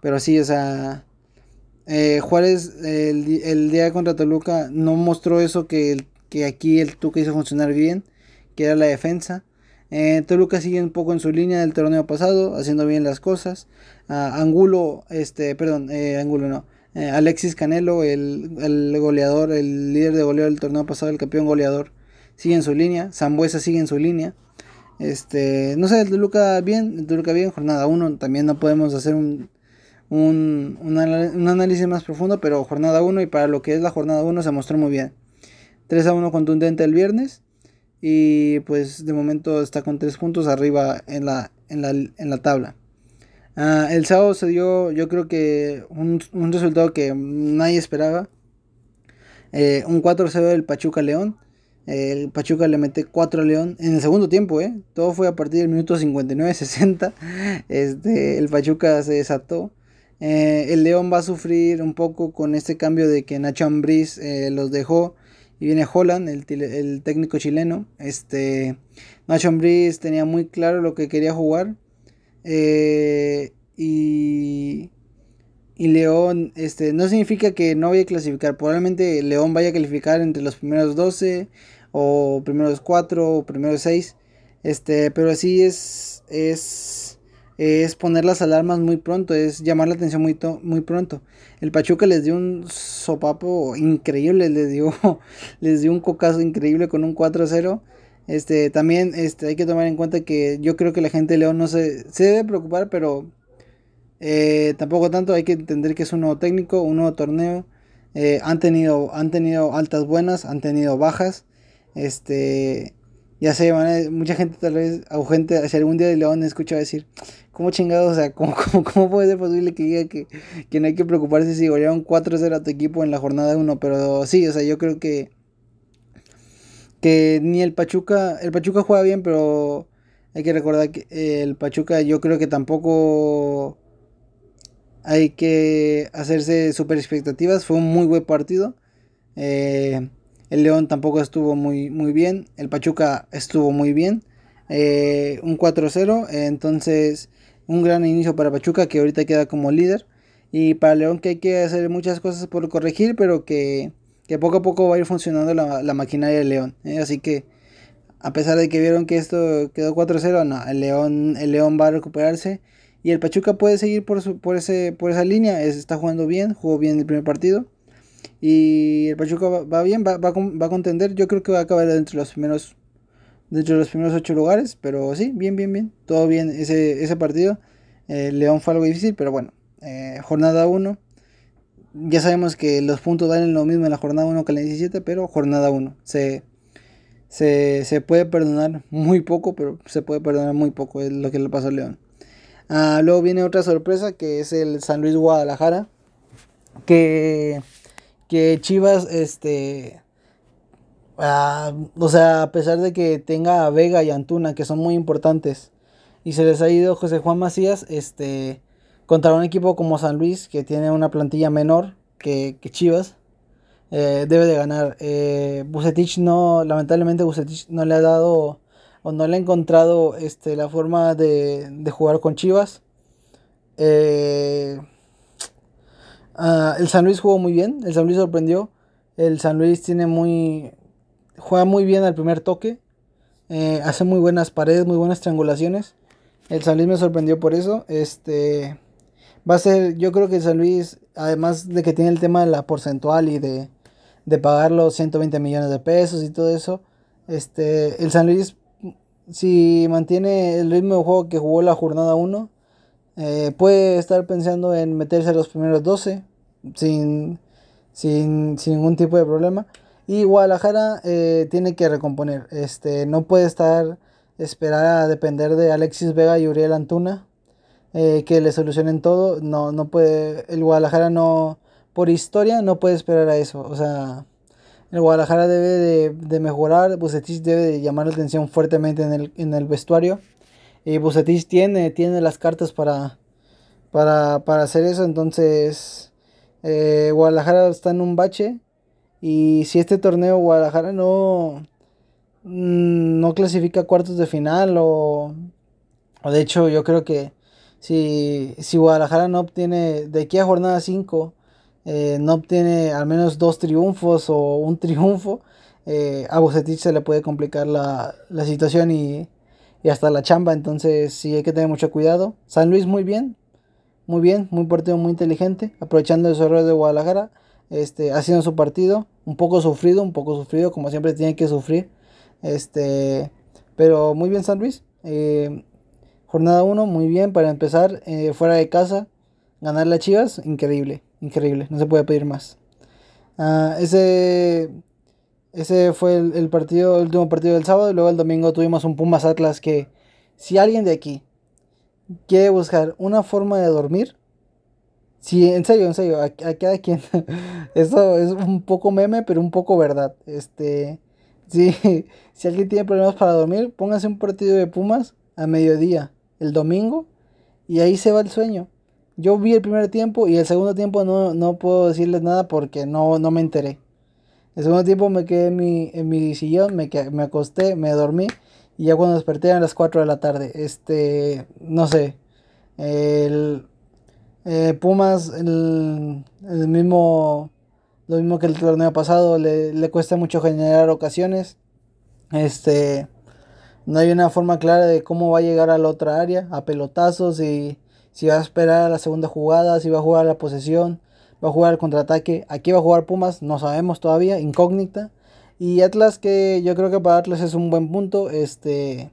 Pero sí, o sea, eh, Juárez el, el, día contra Toluca no mostró eso que, que aquí el Tuca hizo funcionar bien, que era la defensa. Eh, Toluca sigue un poco en su línea del torneo pasado, haciendo bien las cosas. Uh, Angulo, este, perdón, eh, Angulo no. Eh, Alexis Canelo, el, el, goleador, el líder de goleo del torneo pasado, el campeón goleador, sigue en su línea. Zambuesa sigue en su línea. Este, no sé, el Toluca bien, el Toluca bien, jornada 1. También no podemos hacer un, un, un, un análisis más profundo, pero jornada 1 y para lo que es la jornada 1 se mostró muy bien. 3 a 1 contundente el viernes. Y pues de momento está con 3 puntos arriba en la, en la, en la tabla. Uh, el sábado se dio, yo creo que un, un resultado que nadie esperaba. Eh, un 4-0 del Pachuca León. el Pachuca le mete 4 a León en el segundo tiempo, ¿eh? Todo fue a partir del minuto 59-60. Este, el Pachuca se desató. Eh, el León va a sufrir un poco con este cambio de que Nacho Ambriz eh, los dejó y viene Holland, el, el técnico chileno. Este, Nacho Ambriz tenía muy claro lo que quería jugar. Eh, y, y León, este, no significa que no vaya a clasificar. Probablemente León vaya a calificar entre los primeros 12 o primeros 4 o primeros 6. Este, pero así es, es, es poner las alarmas muy pronto, es llamar la atención muy, muy pronto. El Pachuca les dio un sopapo increíble, les dio, les dio un cocazo increíble con un 4-0. Este, también este, hay que tomar en cuenta que yo creo que la gente de León no se, se debe preocupar, pero eh, tampoco tanto. Hay que entender que es un nuevo técnico, un nuevo torneo. Eh, han, tenido, han tenido altas buenas, han tenido bajas. Este, ya sé, mucha gente tal vez, o si algún día de León escucha decir, ¿cómo chingados? O sea, ¿cómo, cómo, puede ser posible que diga que, que no hay que preocuparse si golearon 4-0 a tu equipo en la jornada 1? Pero sí, o sea, yo creo que que ni el Pachuca, el Pachuca juega bien, pero hay que recordar que el Pachuca yo creo que tampoco hay que hacerse super expectativas, fue un muy buen partido. Eh, el León tampoco estuvo muy, muy bien, el Pachuca estuvo muy bien, eh, un 4-0, entonces un gran inicio para Pachuca que ahorita queda como líder y para León que hay que hacer muchas cosas por corregir, pero que que poco a poco va a ir funcionando la, maquinaria del León. ¿eh? Así que, a pesar de que vieron que esto quedó 4-0, no, el León, el León va a recuperarse. Y el Pachuca puede seguir por, su, por, ese, por esa línea. está jugando bien, jugó bien el primer partido. Y el Pachuca va, bien, va, va, a contender. Yo creo que va a acabar dentro de los primeros, dentro de los primeros ocho lugares. Pero sí, bien, bien, bien. Todo bien ese, ese partido. El León fue algo difícil, pero bueno. Eh, jornada 1 ya sabemos que los puntos valen lo mismo en la jornada 1 que en la 17, pero jornada 1. Se, se, puede perdonar muy poco, pero se puede perdonar muy poco, es lo que le pasó a León. Ah, luego viene otra sorpresa que es el San Luis Guadalajara. Que, que Chivas, este. Ah, o sea, a pesar de que tenga a Vega y Antuna, que son muy importantes, y se les ha ido José Juan Macías, este contra un equipo como San Luis, que tiene una plantilla menor que, Chivas, eh, debe de ganar. Eh, Bucetich no, lamentablemente Bucetich no le ha dado o no le ha encontrado este, la forma de, jugar con Chivas. Eh, ah, el San Luis jugó muy bien, el San Luis sorprendió. El San Luis tiene muy. Juega muy bien al primer toque. hace muy buenas paredes, muy buenas triangulaciones. El San Luis me sorprendió por eso. Este va a ser, yo creo que San Luis, además de que tiene el tema de la porcentual y de, de pagar los 120 millones de pesos y todo eso, Este, el San Luis, si mantiene el ritmo de juego que jugó la jornada 1, eh, puede estar pensando en meterse a los primeros 12 sin, sin, sin ningún tipo de problema. Y Guadalajara eh, tiene que recomponer. Este, no puede estar esperar a depender de Alexis Vega y Uriel Antuna eh, que le solucionen todo. No, no puede. El Guadalajara no. Por historia no puede esperar a eso. O sea. El Guadalajara debe de, mejorar. Bucetich debe de llamar la atención fuertemente en el, vestuario. Y Bucetich tiene, tiene las cartas para, para, hacer eso. Entonces. Eh, Guadalajara está en un bache. Y si este torneo Guadalajara no, mm, no clasifica cuartos de final o, o de hecho yo creo que si, si Guadalajara no obtiene de aquí a jornada 5 eh, no obtiene al menos dos triunfos o un triunfo, eh, a Bucetich se le puede complicar la, la situación y, y, hasta la chamba. Entonces sí hay que tener mucho cuidado. San Luis muy bien, muy bien, muy partido, muy inteligente, aprovechando los errores de Guadalajara este, haciendo su partido, un poco sufrido, un poco sufrido, como siempre tiene que sufrir, este, pero muy bien San Luis, eh, jornada 1, muy bien para empezar, eh, fuera de casa, ganar las Chivas, increíble, increíble, no se puede pedir más. Ah, ese, ese fue el, el, partido, el último partido del sábado, y luego el domingo tuvimos un Pumas Atlas que, si alguien de aquí quiere buscar una forma de dormir, Sí, en serio, en serio, a, cada quien. Eso es un poco meme, pero un poco verdad. Este, sí, si alguien tiene problemas para dormir, póngase un partido de Pumas a mediodía, el domingo, y ahí se va el sueño. Yo vi el primer tiempo y el segundo tiempo no, no puedo decirles nada porque no, no me enteré. El segundo tiempo me quedé en mi, en mi sillón, me, me acosté, me dormí y ya cuando desperté a las 4 de la tarde. Este, no sé. El, eh, Pumas, el, mismo, lo mismo que el torneo pasado, le, cuesta mucho generar ocasiones. Este, no hay una forma clara de cómo va a llegar a la otra área, a pelotazos, y si va a esperar a la segunda jugada, si va a jugar a la posesión, va a jugar al contraataque. Aquí va a jugar Pumas, no sabemos todavía, incógnita. Y Atlas, que yo creo que para Atlas es un buen punto. Este,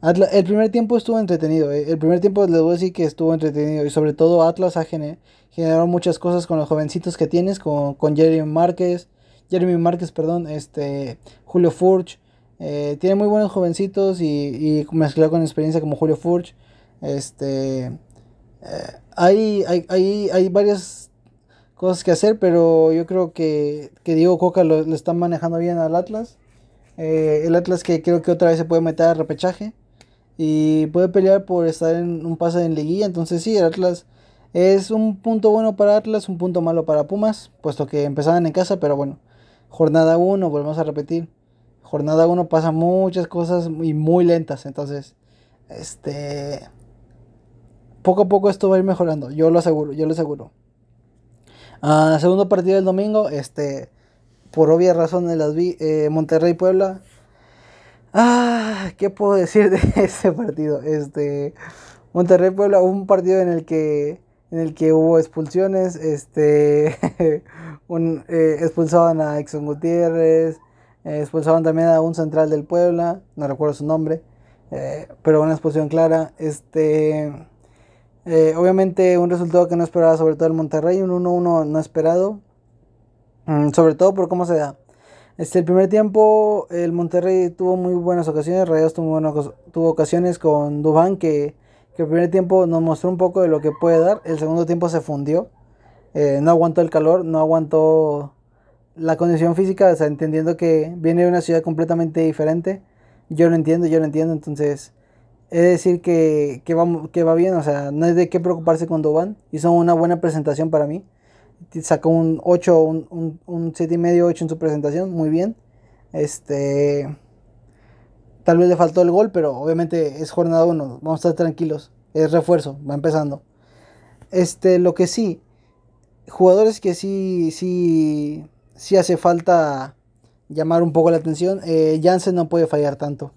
el primer tiempo estuvo entretenido. Eh. El primer tiempo les voy a decir que estuvo entretenido. Y sobre todo Atlas ha generado muchas cosas con los jovencitos que tienes. Con, Jeremy Márquez. Jeremy Márquez, perdón. Este, Julio Furch. Eh, tiene muy buenos jovencitos y, y mezclado con experiencia como Julio Furch. Este, eh, hay, hay, hay, varias cosas que hacer, pero yo creo que, que Diego Coca lo, lo está manejando bien al Atlas. el Atlas que creo que otra vez se puede meter a repechaje y puede pelear por estar en un pase en liguilla. Entonces sí, el Atlas es un punto bueno para Atlas, un punto malo para Pumas, puesto que empezaban en casa, pero bueno, jornada 1, volvemos a repetir, jornada 1 pasa muchas cosas y muy lentas, entonces, este, poco a poco esto va a ir mejorando, yo lo aseguro, yo lo aseguro. Ah, segundo partido del domingo, este, por obvias razones las vi, eh, Monterrey Puebla, Ah, ¿qué puedo decir de ese partido? Este Monterrey Puebla, un partido en el que en el que hubo expulsiones, este un, eh, expulsaban a Exxon Gutiérrez, eh, expulsaban también a un central del Puebla, no recuerdo su nombre, eh, pero una expulsión clara, este obviamente un resultado que no esperaba sobre todo el Monterrey, un 1-1 no esperado, mm, sobre todo por cómo se da. Este, el primer tiempo el Monterrey tuvo muy buenas ocasiones, Rayos tuvo, tuvo ocasiones con Dubán que, que, el primer tiempo nos mostró un poco de lo que puede dar, el segundo tiempo se fundió, eh, no aguantó el calor, no aguantó la condición física, o sea, entendiendo que viene de una ciudad completamente diferente, yo lo entiendo, yo lo entiendo, entonces es decir que, que, va, que va bien, o sea, no hay de qué preocuparse con Dubán, hizo una buena presentación para mí sacó un 8, un, un, 7 y medio, 8 en su presentación, muy bien. Este, tal vez le faltó el gol, pero obviamente es jornada 1, vamos a estar tranquilos, es refuerzo, va empezando. Este, lo que sí, jugadores que sí, sí, sí hace falta llamar un poco la atención, eh, Jansen no puede fallar tanto.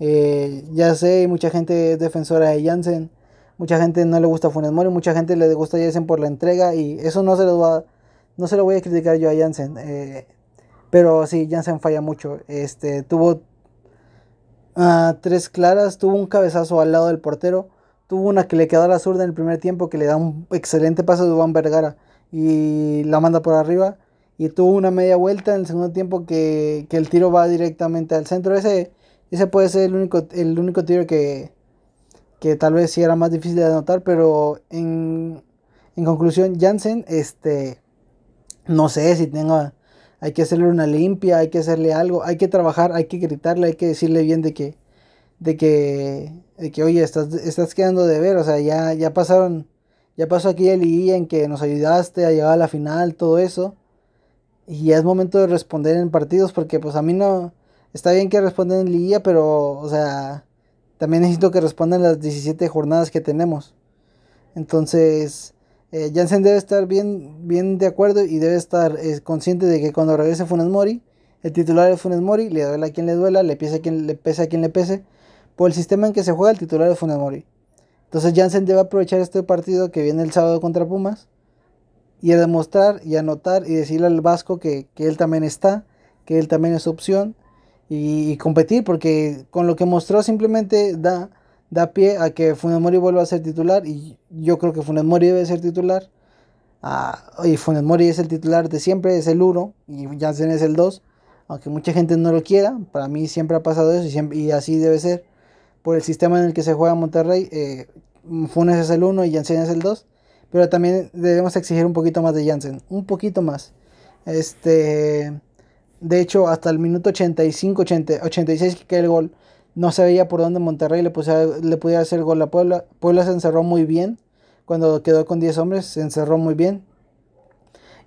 Eh, ya sé, mucha gente es defensora de Jansen. Mucha gente no le gusta Funes Mori, mucha gente le gusta Jansen por la entrega y eso no se lo va, no se lo voy a criticar yo a Jansen. Eh, Pero sí, Jansen falla mucho. Este, tuvo uh, tres claras, tuvo un cabezazo al lado del portero, tuvo una que le quedó a la zurda en el primer tiempo que le da un excelente paso de Juan Vergara y la manda por arriba. Y tuvo una media vuelta en el segundo tiempo que, que el tiro va directamente al centro. Ese, ese puede ser el único, el único tiro que, que tal vez sí era más difícil de anotar, pero en, en conclusión, Jansen, este, no sé si tenga, hay que hacerle una limpia, hay que hacerle algo, hay que trabajar, hay que gritarle, hay que decirle bien de que, de que, de que oye, estás, estás quedando de ver, o sea, ya, ya pasaron, ya pasó aquí el día en que nos ayudaste a llegar a la final, todo eso, y ya es momento de responder en partidos, porque pues a mí no, está bien que respondan en liguilla, pero, o sea, también necesito que respondan las 17 jornadas que tenemos. Entonces, eh, Jansen debe estar bien, bien de acuerdo y debe estar eh, consciente de que cuando regrese Funes Mori, el titular es Funes Mori, le duela a quien le duela, le pese a quien le pese quien le pese, por el sistema en que se juega el titular es Funes Mori. Entonces Jansen debe aprovechar este partido que viene el sábado contra Pumas y a demostrar y anotar y decirle al Vasco que, que él también está, que él también es opción y, competir, porque con lo que mostró simplemente da, da pie a que Funes Mori vuelva a ser titular y yo creo que Funes Mori debe ser titular. Ah, y Funes Mori es el titular de siempre, es el 1 y Jansen es el 2, aunque mucha gente no lo quiera, para mí siempre ha pasado eso y, siempre, y así debe ser. Por el sistema en el que se juega Monterrey, eh, Funes es el 1 y Jansen es el 2, pero también debemos exigir un poquito más de Jansen, un poquito más. Este de hecho, hasta el minuto 85, 86 que cae el gol, no se veía por dónde Monterrey le, le pudiera hacer gol a Puebla. Puebla se encerró muy bien. Cuando quedó con 10 hombres, se encerró muy bien.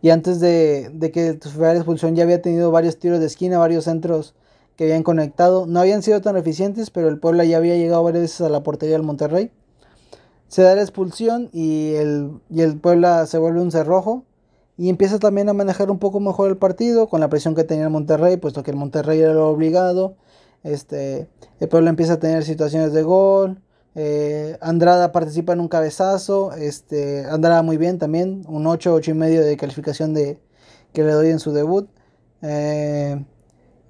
Y antes de, que sufriera la expulsión, ya había tenido varios tiros de esquina, varios centros que habían conectado. No habían sido tan eficientes, pero el Puebla ya había llegado varias veces a la portería del Monterrey. Se da la expulsión y el Puebla se vuelve un cerrojo y empieza también a manejar un poco mejor el partido con la presión que tenía el Monterrey, puesto que el Monterrey era lo obligado. Este, el pueblo empieza a tener situaciones de gol. Eh, Andrada participa en un cabezazo. Este, Andrada muy bien también. Un 8, 8 y medio de calificación de, que le doy en su debut. Eh,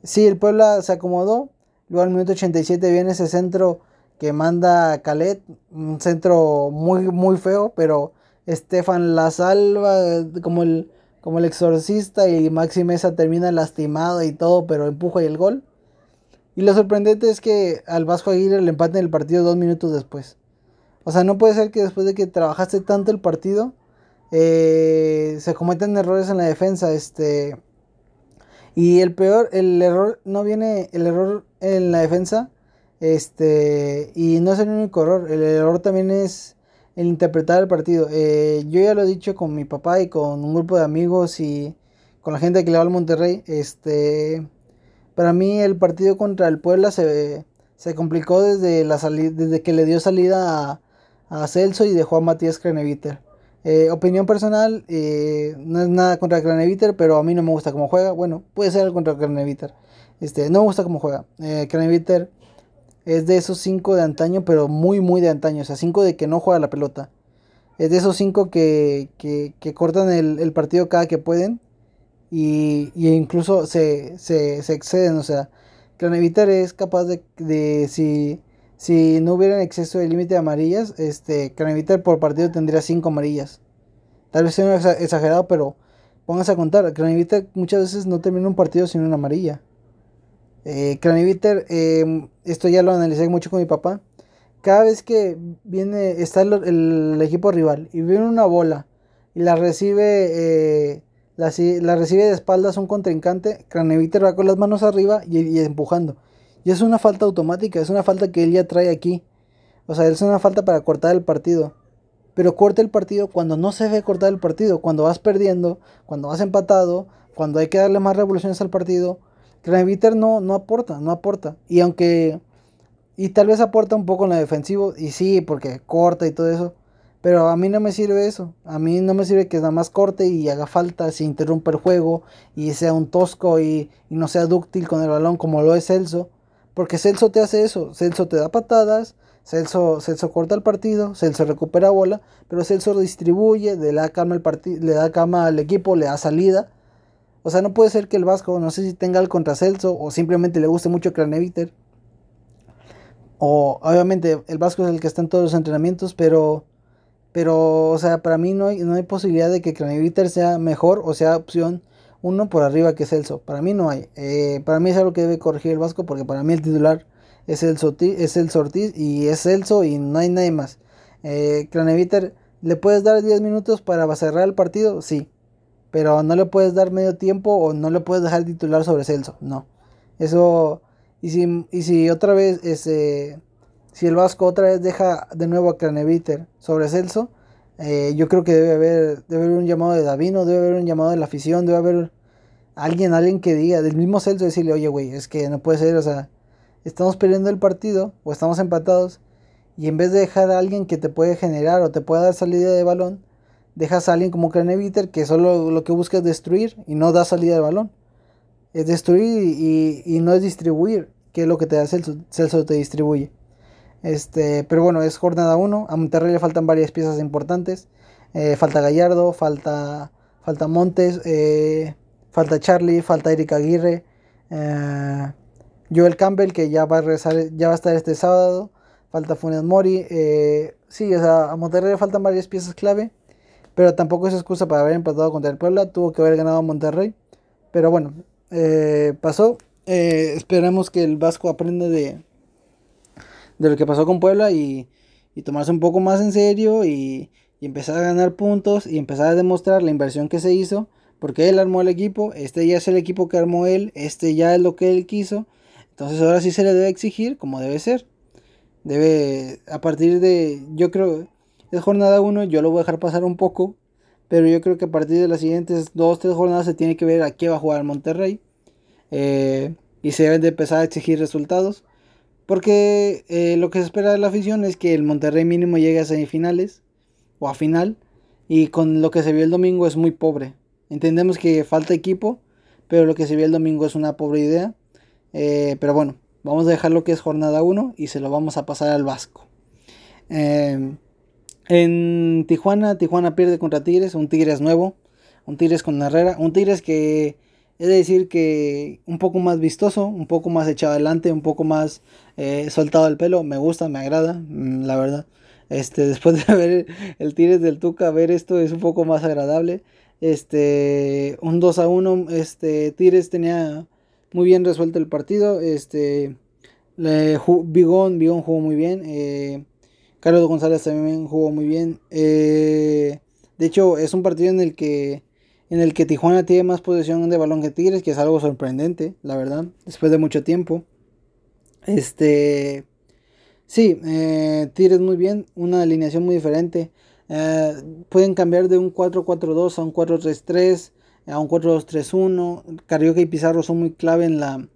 sí, el Puebla se acomodó. Luego al minuto 87 viene ese centro que manda Calet. Un centro muy, muy feo, pero Estefan la salva como el, como el exorcista y Maxi Mesa termina lastimado y todo, pero empuja y el gol. Y lo sorprendente es que al Vasco Aguirre le empaten el partido dos minutos después. O sea, no puede ser que después de que trabajaste tanto el partido, eh, se cometen errores en la defensa. Este. Y el peor, el error no viene, el error en la defensa. Este. Y no es el único error. El error también es el interpretar el partido. Eh, yo ya lo he dicho con mi papá y con un grupo de amigos y con la gente que le va al Monterrey. Este, para mí el partido contra el Puebla se, se complicó desde, la desde que le dio salida a, Celso y dejó a Matías Craneviter. Eh, opinión personal, eh, no es nada contra Craneviter, pero a mí no me gusta cómo juega. Bueno, puede ser contra Craneviter. Este, no me gusta cómo juega. Eh, es de esos cinco de antaño, pero muy, muy de antaño. O sea, cinco de que no juega la pelota. Es de esos cinco que, que, cortan el, partido cada que pueden. Y, incluso se, se, exceden. O sea, Craneviter es capaz de, de si, si no hubiera exceso de límite de amarillas, este, Craneviter por partido tendría cinco amarillas. Tal vez sea exagerado, pero pónganse a contar. Craneviter muchas veces no termina un partido sin una amarilla. Eh, em, esto ya lo analicé mucho con mi papá. Cada vez que viene, está el, equipo rival y viene una bola y la recibe, eh, la, recibe de espaldas un contrincante, Craneviter va con las manos arriba y, empujando. Y es una falta automática, es una falta que él ya trae aquí. O sea, es una falta para cortar el partido. Pero corta el partido cuando no se debe cortar el partido, cuando vas perdiendo, cuando vas empatado, cuando hay que darle más revoluciones al partido Craneviter no, no aporta, no aporta. Y aunque. Y tal vez aporta un poco en lo defensivo. Y sí, porque corta y todo eso. Pero a mí no me sirve eso. A mí no me sirve que nada más corte y haga falta, se interrumpa el juego y sea un tosco y, no sea dúctil con el balón como lo es Celso. Porque Celso te hace eso. Celso te da patadas, Celso, Celso corta el partido, Celso recupera bola, pero Celso distribuye, le da cama, el le da cama al equipo, le da salida. O sea, no puede ser que el Vasco, no sé si tenga el contra Celso o simplemente le guste mucho Craneviter. O obviamente el Vasco es el que está en todos los entrenamientos, pero pero o sea, para mí no hay, no hay posibilidad de que Craneviter sea mejor o sea opción uno por arriba que Celso. Para mí no hay. Eh, para mí es algo que debe corregir el Vasco porque para mí el titular es el, es el Sortiz y es Celso y no hay nadie más. Eh, ¿le puedes dar 10 minutos para cerrar el partido? Sí. Pero no le puedes dar medio tiempo o no le puedes dejar titular sobre Celso. No. Eso. Y si, y si otra vez ese. Si el Vasco otra vez deja de nuevo a Craneviter sobre Celso, eh, yo creo que debe haber, debe haber un llamado de Davino, debe haber un llamado de la afición, debe haber alguien, alguien que diga, del mismo Celso, decirle, oye, güey, es que no puede ser, o sea, estamos perdiendo el partido o estamos empatados y en vez de dejar a alguien que te puede generar o te pueda dar salida de balón, dejas a alguien como Craneviter que solo lo que busca es destruir y no da salida de balón. Es destruir y, no es distribuir, que es lo que te da Celso, Celso te distribuye. Este, pero bueno, es jornada 1. A Monterrey le faltan varias piezas importantes. Eh, falta Gallardo, falta, falta Montes, eh, falta Charlie, falta Erika Aguirre. Eh, Joel Campbell, que ya va a regresar, ya va a estar este sábado. Falta Funes Mori. Sí, o sea, a Monterrey le faltan varias piezas clave. Pero tampoco es excusa para haber empatado contra el Puebla. Tuvo que haber ganado a Monterrey. Pero bueno, eh, pasó. Eh, esperemos que el Vasco aprenda de, de lo que pasó con Puebla y, y tomarse un poco más en serio y, y, empezar a ganar puntos y empezar a demostrar la inversión que se hizo. Porque él armó el equipo. Este ya es el equipo que armó él. Este ya es lo que él quiso. Entonces ahora sí se le debe exigir como debe ser. Debe, a partir de, yo creo, es jornada 1, yo lo voy a dejar pasar un poco, pero yo creo que a partir de las siguientes 2, 3 jornadas se tiene que ver a qué va a jugar Monterrey. Eh, y se deben de empezar a exigir resultados. Porque eh, lo que se espera de la afición es que el Monterrey mínimo llegue a semifinales o a final. Y con lo que se vio el domingo es muy pobre. Entendemos que falta equipo, pero lo que se vio el domingo es una pobre idea. Eh, pero bueno, vamos a dejar lo que es jornada 1 y se lo vamos a pasar al Vasco. Eh, en Tijuana, Tijuana pierde contra Tigres, un Tigres nuevo, un Tigres con Herrera, un Tigres que es decir que un poco más vistoso, un poco más echado adelante, un poco más eh, soltado el pelo, me gusta, me agrada, mm, la verdad. Este, después de ver el Tigres del Tuca, ver esto es un poco más agradable. Este, un 2 a 1, este, Tigres tenía muy bien resuelto el partido. Este, le, Bigón, jugó muy bien. Eh, Carlos González también jugó muy bien. Eh, de hecho, es un partido en el que en el que Tijuana tiene más posesión de balón que Tigres, que es algo sorprendente, la verdad, después de mucho tiempo. Este, sí, eh, Tigres muy bien, una alineación muy diferente. pueden cambiar de un 4-4-2 a un 4-3-3 a un 4-2-3-1. Carioca y Pizarro son muy clave en, la,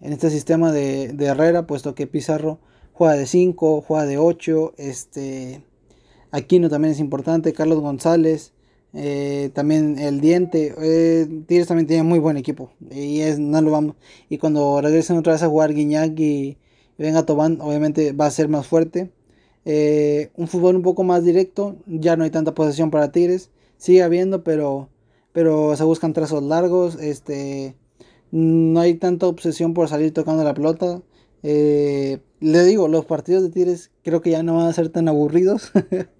en este sistema de, Herrera, puesto que Pizarro juega de 5, juega de 8. Este, Aquino también es importante, Carlos González. Eh, también el diente eh, Tigres también tiene muy buen equipo y es no lo vamos y cuando regresen otra vez a jugar Guiñac y, venga Tobán obviamente va a ser más fuerte eh, un fútbol un poco más directo ya no hay tanta posesión para Tigres sigue habiendo pero pero se buscan trazos largos, este, no hay tanta obsesión por salir tocando la pelota. Eh, le digo, los partidos de Tigres creo que ya no van a ser tan aburridos.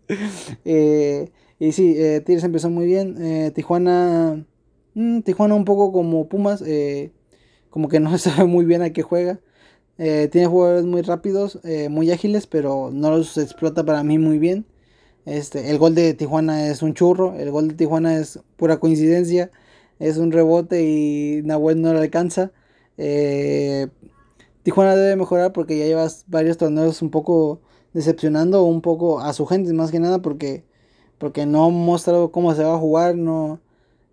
Eh, y sí, eh, Tigres empezó muy bien. Tijuana, mm, Tijuana un poco como Pumas, como que no sabe muy bien a qué juega. tiene jugadores muy rápidos, muy ágiles, pero no los explota para mí muy bien. Este, el gol de Tijuana es un churro, el gol de Tijuana es pura coincidencia, es un rebote y Nahuel no lo alcanza. Eh, Tijuana debe mejorar porque ya llevas varios torneos un poco decepcionando un poco a su gente, más que nada porque, porque no ha mostrado cómo se va a jugar, no,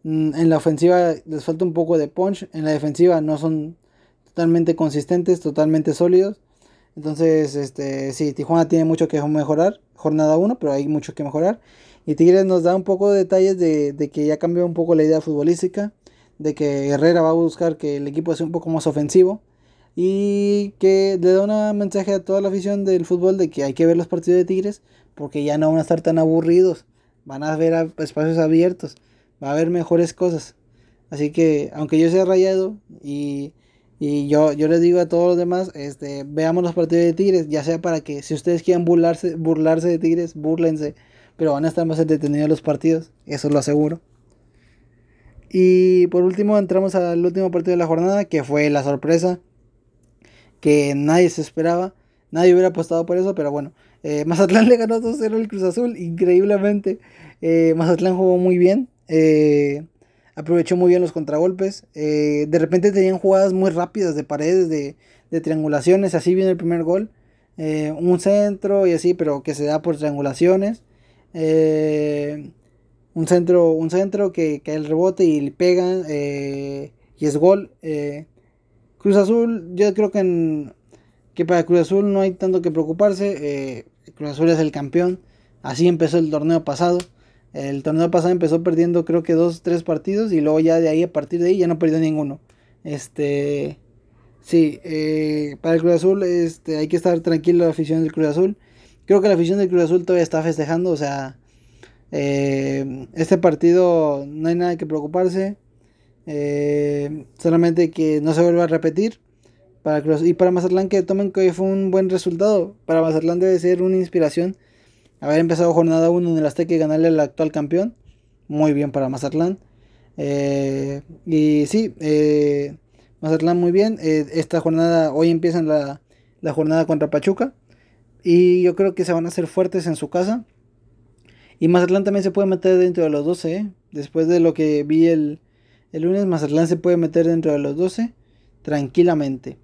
mm, en la ofensiva les falta un poco de punch, en la defensiva no son totalmente consistentes, totalmente sólidos. Entonces, este, sí, Tijuana tiene mucho que mejorar jornada 1, pero hay mucho que mejorar. Y Tigres nos da un poco de detalles de, que ya cambió un poco la idea futbolística, de que Herrera va a buscar que el equipo sea un poco más ofensivo y que le da un mensaje a toda la afición del fútbol de que hay que ver los partidos de Tigres porque ya no van a estar tan aburridos, van a ver espacios abiertos, va a haber mejores cosas. Así que, aunque yo sea rayado y, yo, yo les digo a todos los demás, este, veamos los partidos de Tigres, ya sea para que si ustedes quieren burlarse, burlarse de Tigres, burlense, pero van a estar más entretenidos los partidos, eso lo aseguro. Y por último entramos al último partido de la jornada, que fue la sorpresa, que nadie se esperaba, nadie hubiera apostado por eso, pero bueno, eh, Mazatlán le ganó 2-0 al Cruz Azul, increíblemente. Eh, Mazatlán jugó muy bien. Eh, aprovechó muy bien los contragolpes. de repente tenían jugadas muy rápidas de paredes, de, triangulaciones. Así viene el primer gol. un centro y así, pero que se da por triangulaciones. un centro, un centro que cae el rebote y le pegan. y es gol. Cruz Azul, yo creo que en, que para Cruz Azul no hay tanto que preocuparse. Eh, Cruz Azul es el campeón. Así empezó el torneo pasado. El torneo pasado empezó perdiendo creo que dos, tres partidos y luego ya de ahí, a partir de ahí, ya no perdió ninguno. Este, sí, eh, para el Cruz Azul este, hay que estar tranquilo la afición del Cruz Azul. Creo que la afición del Cruz Azul todavía está festejando, o sea, eh, este partido no hay nada que preocuparse. Solamente que no se vuelva a repetir y para Mazatlán que tomen que fue un buen resultado. Para Mazatlán debe ser una inspiración haber empezado jornada 1 en el Azteca y ganarle al actual campeón. Muy bien para Mazatlán. Eh, y sí, eh, Mazatlán muy bien. Eh, esta jornada, hoy empiezan la, la, jornada contra Pachuca. Y yo creo que se van a hacer fuertes en su casa. Y Mazatlán también se puede meter dentro de los 12. Después de lo que vi el, el lunes, Mazatlán se puede meter dentro de los 12 tranquilamente.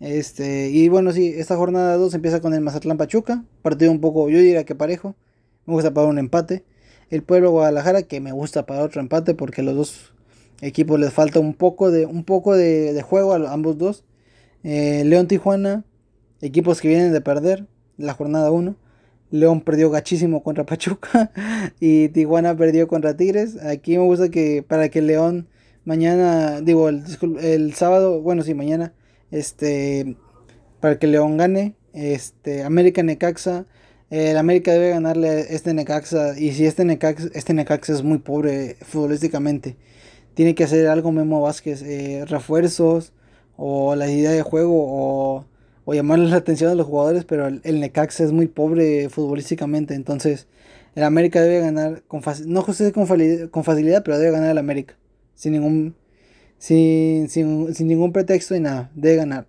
Este, y bueno, sí, esta jornada 2 empieza con el Mazatlán Pachuca, partido un poco, yo diría que parejo. Me gusta para un empate. El Pueblo Guadalajara, que me gusta para otro empate, porque los dos equipos les falta un poco de, un poco de, juego a ambos dos. Eh, León Tijuana, equipos que vienen de perder la jornada 1. León perdió gachísimo contra Pachuca y Tijuana perdió contra Tigres. Aquí me gusta que para que León mañana, digo, el, el sábado, bueno, sí, mañana este, para que León gane. Este, América Necaxa. El América debe ganarle este Necaxa. Y si este Necaxa, este Necaxa es muy pobre futbolísticamente. Tiene que hacer algo Memo Vázquez. Eh, refuerzos. O la idea de juego. O, o llamarle la atención a los jugadores. Pero el, Necaxa es muy pobre futbolísticamente. Entonces. El América debe ganar con no con, con facilidad, pero debe ganar el América. Sin ningún sin, sin, ningún pretexto y nada, de ganar.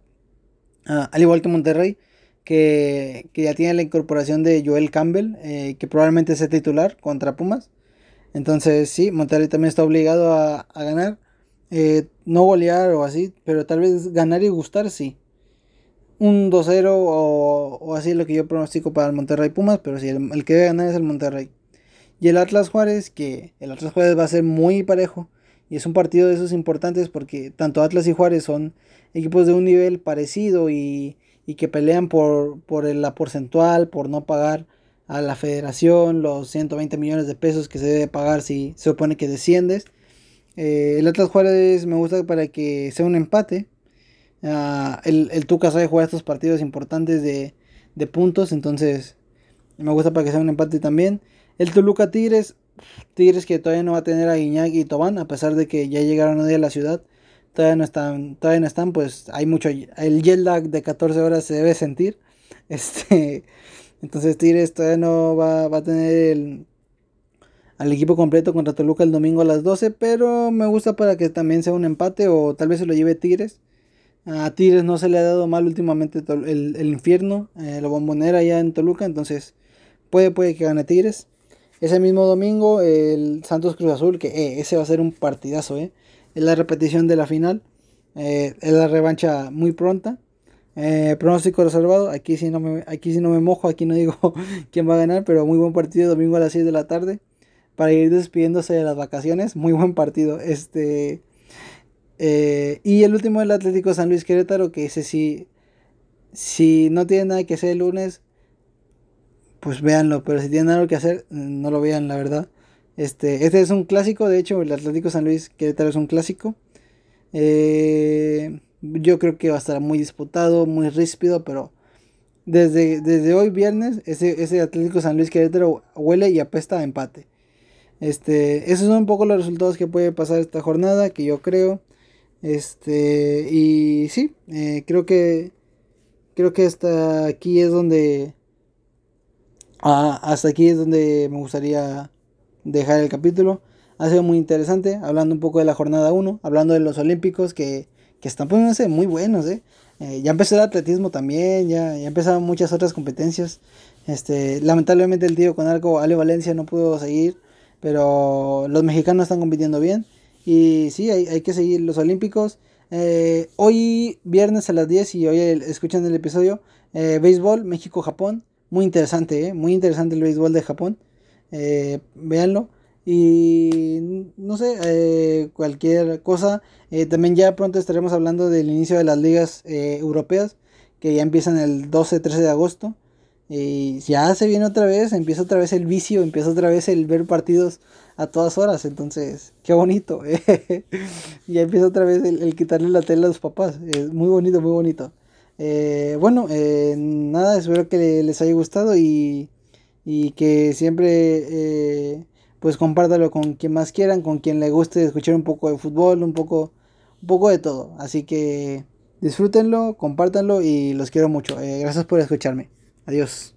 Ah, al igual que Monterrey, que, ya tiene la incorporación de Joel Campbell, eh, que probablemente sea titular contra Pumas. Entonces, sí, Monterrey también está obligado a, ganar. Eh, no golear o así, pero tal vez ganar y gustar, sí. Un 2-0 o, o, así es lo que yo pronostico para el Monterrey Pumas, pero sí, el, el que debe ganar es el Monterrey. Y el Atlas Juárez, que el Atlas Juárez va a ser muy parejo. Y es un partido de esos importantes porque tanto Atlas y Juárez son equipos de un nivel parecido y, que pelean por, por la porcentual, por no pagar a la federación los 120 millones de pesos que se debe pagar si se opone que desciendes. Eh, el Atlas Juárez me gusta para que sea un empate. Ah, el, el Tuca sabe jugar estos partidos importantes de, de puntos, entonces me gusta para que sea un empate también. El Toluca Tigres, Tigres que todavía no va a tener a Guiñac y Tobán, a pesar de que ya llegaron hoy a la ciudad. Todavía no están, todavía no están, pues hay mucho, el jet lag de 14 horas se debe sentir. Este, entonces Tigres todavía no va, va a tener al equipo completo contra Toluca el domingo a las 12, pero me gusta para que también sea un empate o tal vez se lo lleve Tigres. A Tigres no se le ha dado mal últimamente el, el infierno, eh, la bombonera allá en Toluca, entonces puede, puede que gane Tigres. Ese mismo domingo, el Santos Cruz Azul, que eh, ese va a ser un partidazo, eh. Es la repetición de la final. Eh, es la revancha muy pronta. pronóstico reservado. Aquí sí, no me, aquí sí no me mojo, aquí no digo quién va a ganar, pero muy buen partido domingo a las 6 de la tarde. Para ir despidiéndose de las vacaciones. Muy buen partido. Este. y el último el Atlético San Luis Querétaro, que ese sí. Si no tiene nada que hacer el lunes, pues véanlo, pero si tienen algo que hacer, no lo vean, la verdad. Este, este es un clásico, de hecho, el Atlético San Luis Querétaro es un clásico. Eh, yo creo que va a estar muy disputado, muy ríspido, pero desde, desde hoy viernes, ese, ese Atlético San Luis Querétaro huele y apesta a empate. Este, esos son un poco los resultados que puede pasar esta jornada, que yo creo. Este, y sí, eh, creo que creo que hasta aquí es donde ah, hasta aquí es donde me gustaría dejar el capítulo. Ha sido muy interesante, hablando un poco de la jornada 1, hablando de los olímpicos que, que están poniéndose muy buenos, ¿eh? Eh, ya empezó el atletismo también, ya, ya empezaron muchas otras competencias. Este, lamentablemente el tío con arco, Ale Valencia, no pudo seguir, pero los mexicanos están compitiendo bien. Y sí, hay, hay que seguir los olímpicos. Eh, hoy, viernes a las 10, y hoy escuchan el episodio, eh, béisbol, México-Japón. Muy interesante, muy interesante el béisbol de Japón. véanlo. Y no sé, eh, cualquier cosa. Eh, también ya pronto estaremos hablando del inicio de las ligas eh, europeas, que ya empiezan el 12-13 de agosto. Y ya se viene otra vez, empieza otra vez el vicio, empieza otra vez el ver partidos a todas horas. Entonces, qué bonito. ya empieza otra vez el, quitarle la tela a los papás. Es muy bonito, muy bonito. Bueno, nada, espero que les haya gustado y, y que siempre pues compártalo con quien más quieran, con quien le guste escuchar un poco de fútbol, un poco, un poco de todo. Así que disfrútenlo, compártanlo y los quiero mucho. Eh, gracias por escucharme. Adiós.